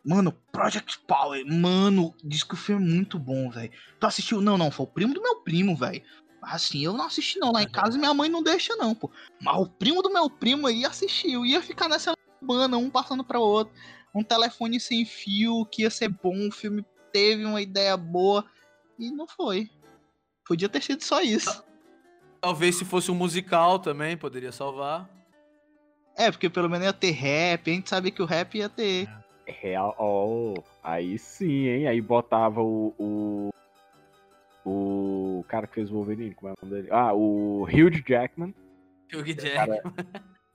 Mano, Project Power. Mano, diz que o filme é muito bom, velho. Tu assistiu? Não, não, foi o primo do meu primo, velho. Assim, eu não assisti, não. Lá em casa minha mãe não deixa, não, pô. Mas o primo do meu primo aí assistiu. Ia ficar nessa urbana, um passando pra outro. Um telefone sem fio, que ia ser bom. O filme teve uma ideia boa. E não foi. Podia ter sido só isso. Talvez se fosse um musical também, poderia salvar. É, porque pelo menos ia ter rap, a gente sabia que o rap ia ter. Real, ó, aí sim, hein? Aí botava o, o. O cara que fez o Wolverine, como é o nome dele? Ah, o Hugh Jackman. Hugh Jackman. Cara,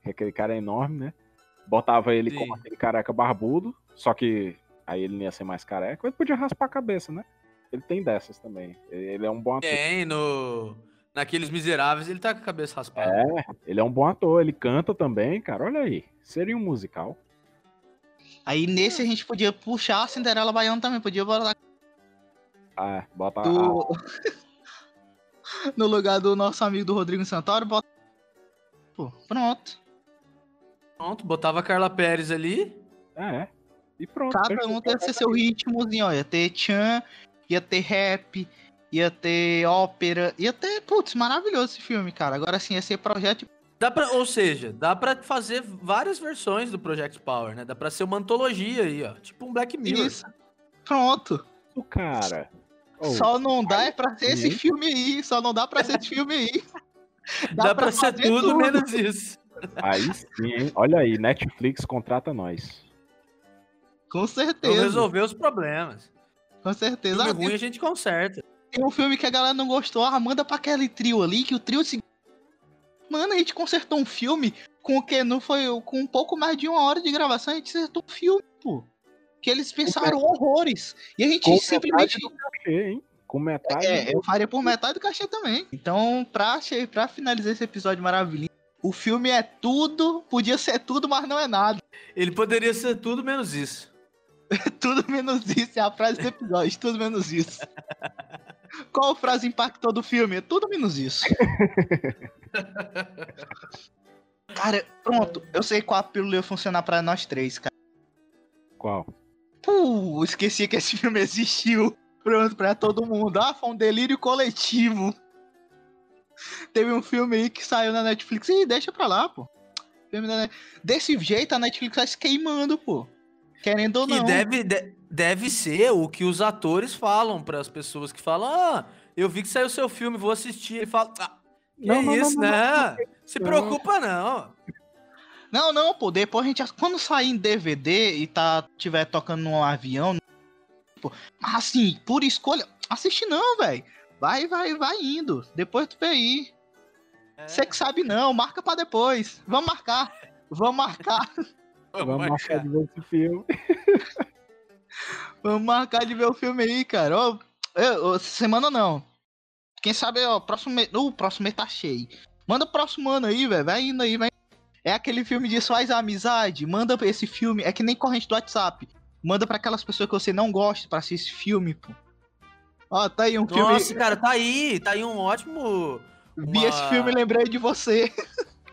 aquele cara é enorme, né? Botava ele Sim. como aquele careca barbudo, só que aí ele não ia ser mais careca, ele podia raspar a cabeça, né? Ele tem dessas também. Ele é um bom ator. Tem, no... Naqueles miseráveis, ele tá com a cabeça raspada. É, ele é um bom ator, ele canta também, cara. Olha aí. Seria um musical. Aí nesse a gente podia puxar a Cinderela Baiana também, podia botar Ah, bota a, do... no lugar do nosso amigo do Rodrigo Santoro, bota. Pô, pronto. Pronto, botava a Carla Pérez ali. É. E pronto. Cada um tem esse seu ritmozinho, ó. Ia ter Chan, ia ter rap, ia ter ópera, ia ter. Putz, maravilhoso esse filme, cara. Agora sim, ia ser projeto. Dá pra, ou seja, dá pra fazer várias versões do Project Power, né? Dá pra ser uma antologia aí, ó. Tipo um Black Mirror. Isso. Pronto. Isso, cara. Oh, Só não dá é pra ser esse filme aí. Só não dá pra ser esse filme aí. Dá, pra, ser fazer tudo, menos isso. Aí sim, hein? Olha aí, Netflix contrata nós. Com certeza. resolver os problemas. Com certeza. Filme ruim a gente conserta. Tem um filme que a galera não gostou. Ah, manda pra aquele trio ali, que o trio se. Mano, a gente consertou um filme com o que? Não foi com um pouco mais de uma hora de gravação, a gente consertou um filme, pô. Que eles pensaram horrores. E a gente Com simplesmente. metade do cachê, hein? Com metade. É, eu faria por metade do cachê também. Então, pra, pra finalizar esse episódio maravilhoso, o filme é tudo, podia ser tudo, mas não é nada. Ele poderia ser tudo menos isso. Tudo menos isso é a frase do episódio, tudo menos isso. Qual frase impactou do filme? Tudo menos isso. Cara, pronto, eu sei qual pílula ia funcionar pra nós três, cara. Qual? Puh, esqueci que esse filme existiu. Pronto, pra todo mundo. Ah, foi um delírio coletivo. Teve um filme aí que saiu na Netflix. Ih, deixa pra lá, pô. Desse jeito a Netflix tá se queimando, pô. Querendo ou não. deve, de- deve ser o que os atores falam pras pessoas que falam: Ah, eu vi que saiu seu filme, vou assistir. Ele fala: Ah, que Não, não, não, isso, não, né? Se preocupa, não. Não, não, pô, depois a gente. Quando sair em DVD e tá tiver tocando num avião. Pô, mas assim, por escolha. Assiste não, velho. Vai, vai, vai indo. Depois tu vê aí. É. Você que sabe não, marca pra depois. Vamos marcar. Vamos marcar. Vamos marcar de ver esse filme. Vamos marcar de ver o filme aí, cara. Ó, eu- ó, semana não. Quem sabe, ó, próximo mês. O próximo mês tá cheio. Manda o próximo ano aí, velho. Vai indo aí, vai. É aquele filme de faz a amizade. Manda esse filme. É que nem corrente do WhatsApp. Manda pra aquelas pessoas que você não gosta pra assistir esse filme, pô. Ó, tá aí um Nossa, filme. cara, tá aí. Tá aí um ótimo. Vi uma- esse filme e lembrei de você.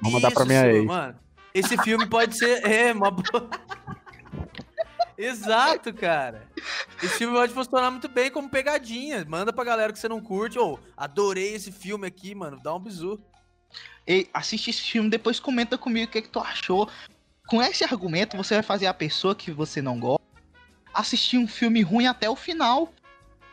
Vou mandar pra minha ex. Mano, esse filme pode ser. É, uma boa. Exato, cara. Esse filme pode funcionar muito bem como pegadinha. Manda pra galera que você não curte. Ô, adorei esse filme aqui, mano. Dá um bizu. Ei, assiste esse filme, depois comenta comigo o que, que tu achou. Com esse argumento, você vai fazer a pessoa que você não gosta assistir um filme ruim até o final.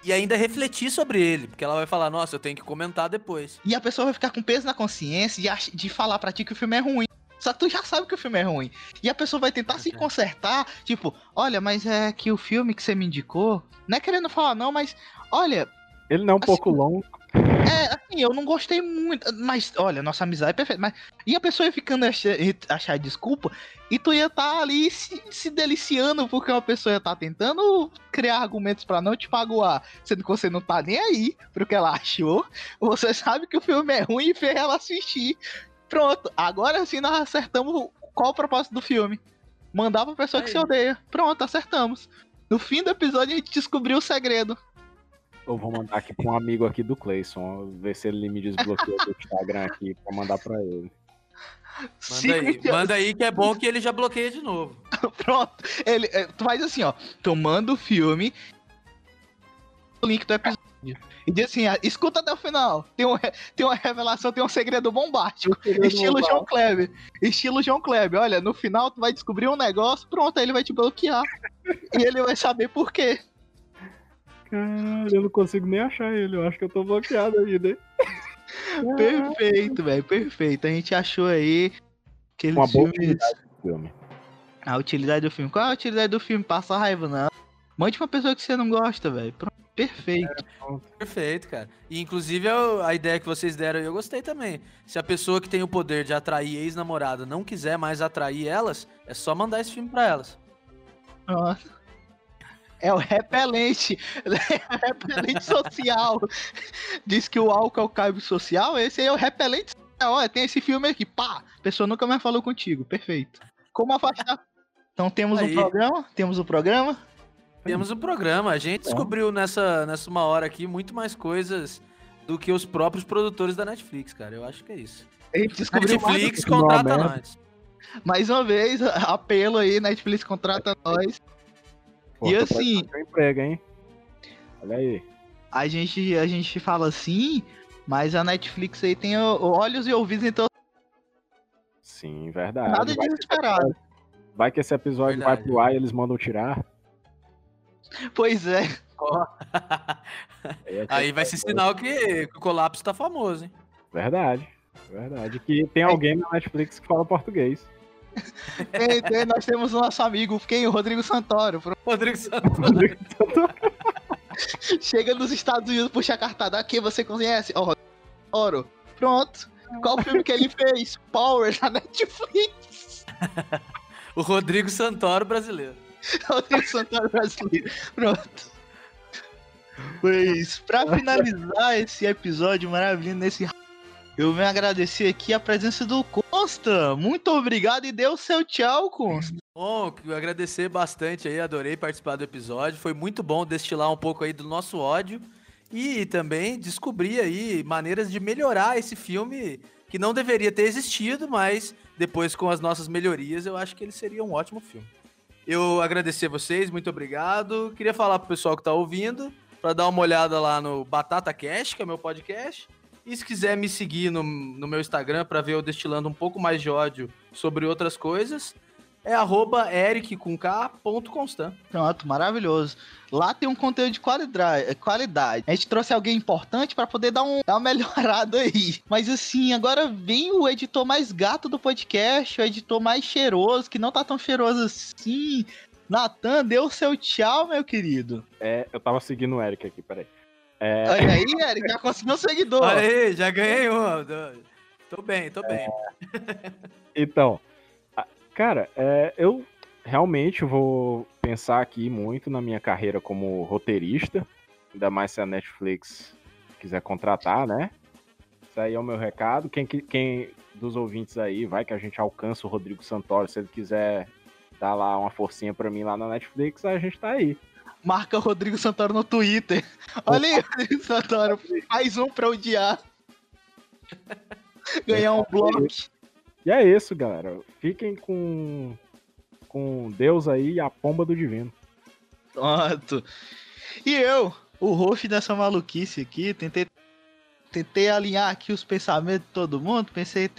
E ainda refletir sobre ele, porque ela vai falar, nossa, eu tenho que comentar depois. E a pessoa vai ficar com peso na consciência de, de falar pra ti que o filme é ruim. Só que tu já sabe que o filme é ruim. E a pessoa vai tentar se Uhum. consertar, tipo, olha, mas é que o filme que você me indicou, não é querendo falar não, mas olha, Ele não é um Assim, pouco longo. é assim, eu não gostei muito, mas olha, nossa amizade é perfeita, mas e a pessoa ia ficando achar, achar desculpa e tu ia estar ali se, se deliciando porque uma pessoa ia estar tentando criar argumentos pra não te magoar, sendo que você não tá nem aí pro que ela achou. Você sabe que o filme é ruim e fez ela assistir. Pronto, agora sim nós acertamos qual o propósito do filme. Mandar pra pessoa que Aí. se odeia. Pronto, acertamos. No fim do episódio a gente descobriu o segredo. Eu vou mandar aqui pra um amigo aqui do Clayson. Ver se ele me desbloqueia do Instagram aqui pra mandar pra ele. Manda aí, manda aí que é bom que ele já bloqueia de novo. Pronto. Ele, é, tu faz assim, ó. Tu manda o filme. O link do episódio. E diz assim, ah, escuta até o final. Tem, um, tem uma revelação, tem um segredo bombástico. Estilo João Kleber. Estilo João Kleber. Olha, no final tu vai descobrir um negócio, pronto, aí ele vai te bloquear. e ele vai saber por quê. Cara, eu não consigo nem achar ele. Eu acho que eu tô bloqueado aí, né? Perfeito, velho, perfeito. A gente achou aí aquele Uma boa utilidade do filme. A utilidade do filme. Qual é a utilidade do filme? Passar raiva, não. Mande pra pessoa que você não gosta, velho. Pronto, perfeito. Perfeito, cara. E inclusive a ideia que vocês deram eu gostei também. Se a pessoa que tem o poder de atrair ex-namorada não quiser mais atrair elas, é só mandar esse filme pra elas. Nossa. É o repelente. É o repelente social. Diz que o álcool é o cabo social. Esse aí é o repelente social. Olha, tem esse filme aqui. Pá! A pessoa nunca mais falou contigo. Perfeito. Como afastar? Então temos Aí. um programa. Temos o programa. Temos um programa. A gente descobriu nessa, nessa uma hora aqui muito mais coisas do que os próprios produtores da Netflix, cara. Eu acho que é isso. A gente descobriu mais, Netflix que uma contrata nós. mais uma vez. Apelo aí. Netflix contrata nós. Pô, E assim- emprego, hein? Olha aí. A gente, a gente fala assim. Mas a Netflix aí tem olhos e ouvidos, então Sim, verdade. nada de vai, inesperado. vai que esse episódio Verdade. vai pro ar e eles mandam tirar. Pois é. Aí, é Aí vai ser sinal que, o colapso tá famoso, hein? Verdade. Verdade. Que tem alguém na Netflix que fala português. Tem, tem, nós temos o nosso amigo, quem? O Rodrigo Santoro. Pro- Rodrigo Santos. Chega nos Estados Unidos, puxa a cartada. Aqui você conhece? Ó, Rodrigo Santoro. Pronto. Qual filme que ele fez? Power na Netflix. O Rodrigo Santoro brasileiro. Rodrigo Santoro brasileiro. Pronto. Pois, pra finalizar esse episódio maravilhoso nesse eu venho agradecer aqui a presença do Consta. Muito obrigado e dê o seu tchau, Consta. Bom, agradecer bastante aí, adorei participar do episódio. Foi muito bom destilar um pouco aí do nosso ódio e também descobrir aí maneiras de melhorar esse filme que não deveria ter existido, mas depois com as nossas melhorias eu acho que ele seria um ótimo filme. Eu agradecer vocês, muito obrigado. Queria falar pro pessoal que tá ouvindo para dar uma olhada lá no Batata Cash, que é meu podcast. E se quiser me seguir no, no meu Instagram para ver eu destilando um pouco mais de ódio sobre outras coisas, é arroba eric com K, ponto constant. Pronto, maravilhoso. Lá tem um conteúdo de qualidade. qualidade. A gente trouxe alguém importante pra poder dar, um, dar uma melhorada aí. Mas assim, agora vem o editor mais gato do podcast, o editor mais cheiroso, que não tá tão cheiroso assim. Natan, dê o seu tchau, meu querido. É, eu tava seguindo o Eric aqui, peraí. É, Olha aí, Eric, já conseguiu um seguidor. Olha aí, já ganhei um. Tô bem, tô bem. Então, a- cara, é, eu realmente vou pensar aqui muito na minha carreira como roteirista, ainda mais se a Netflix quiser contratar, né? Isso aí é o meu recado. Quem, que- quem dos ouvintes aí, vai que a gente alcança o Rodrigo Santoro, se ele quiser dar lá uma forcinha pra mim lá na Netflix, a gente tá aí. Marca o Rodrigo Santoro no Twitter. Olha aí, Rodrigo Santoro. Mais um pra odiar. Ganhar um bloco. E é isso, galera. Fiquem com, com Deus aí e a pomba do divino. Pronto. E eu, o host dessa maluquice aqui, tentei, tentei alinhar aqui os pensamentos de todo mundo. Pensei,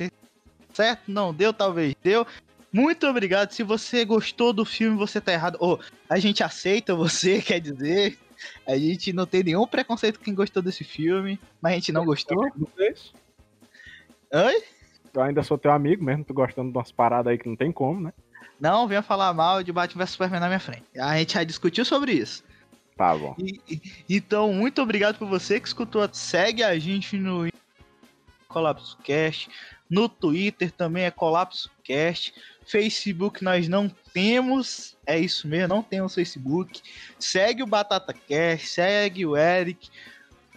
certo? Não deu, talvez deu. Muito obrigado. Se você gostou do filme, você tá errado. Ou a gente aceita você, quer dizer. A gente não tem nenhum preconceito com quem gostou desse filme, mas a gente não gostou. Oi? Eu ainda sou teu amigo, mesmo tu gostando de umas paradas aí que não tem como, né? Não venha falar mal de Batman vs Superman na minha frente. A gente já discutiu sobre isso. Tá bom. E- e- então, muito obrigado por você que escutou. Segue a gente no Colapso Cast, no Twitter também é Colapso Cast, Facebook nós não temos, é isso mesmo, não temos Facebook. Segue o Batata Cast, segue o Eric.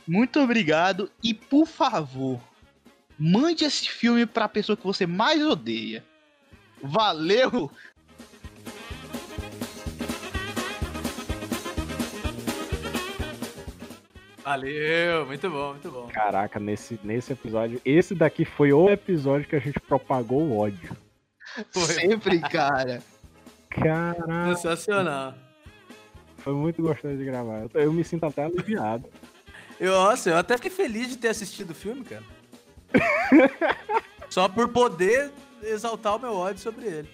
Muito obrigado e por favor, mande esse filme para a pessoa que você mais odeia. Valeu! Valeu, muito bom, muito bom. Caraca, nesse, nesse episódio. Esse daqui foi o episódio que a gente propagou o ódio. Foi. Sempre, cara. Caraca, Sensacional. foi muito gostoso de gravar. Eu, eu me sinto até aliviado. Eu, nossa, eu até fiquei feliz de ter assistido o filme, cara. Só por poder exaltar o meu ódio sobre ele.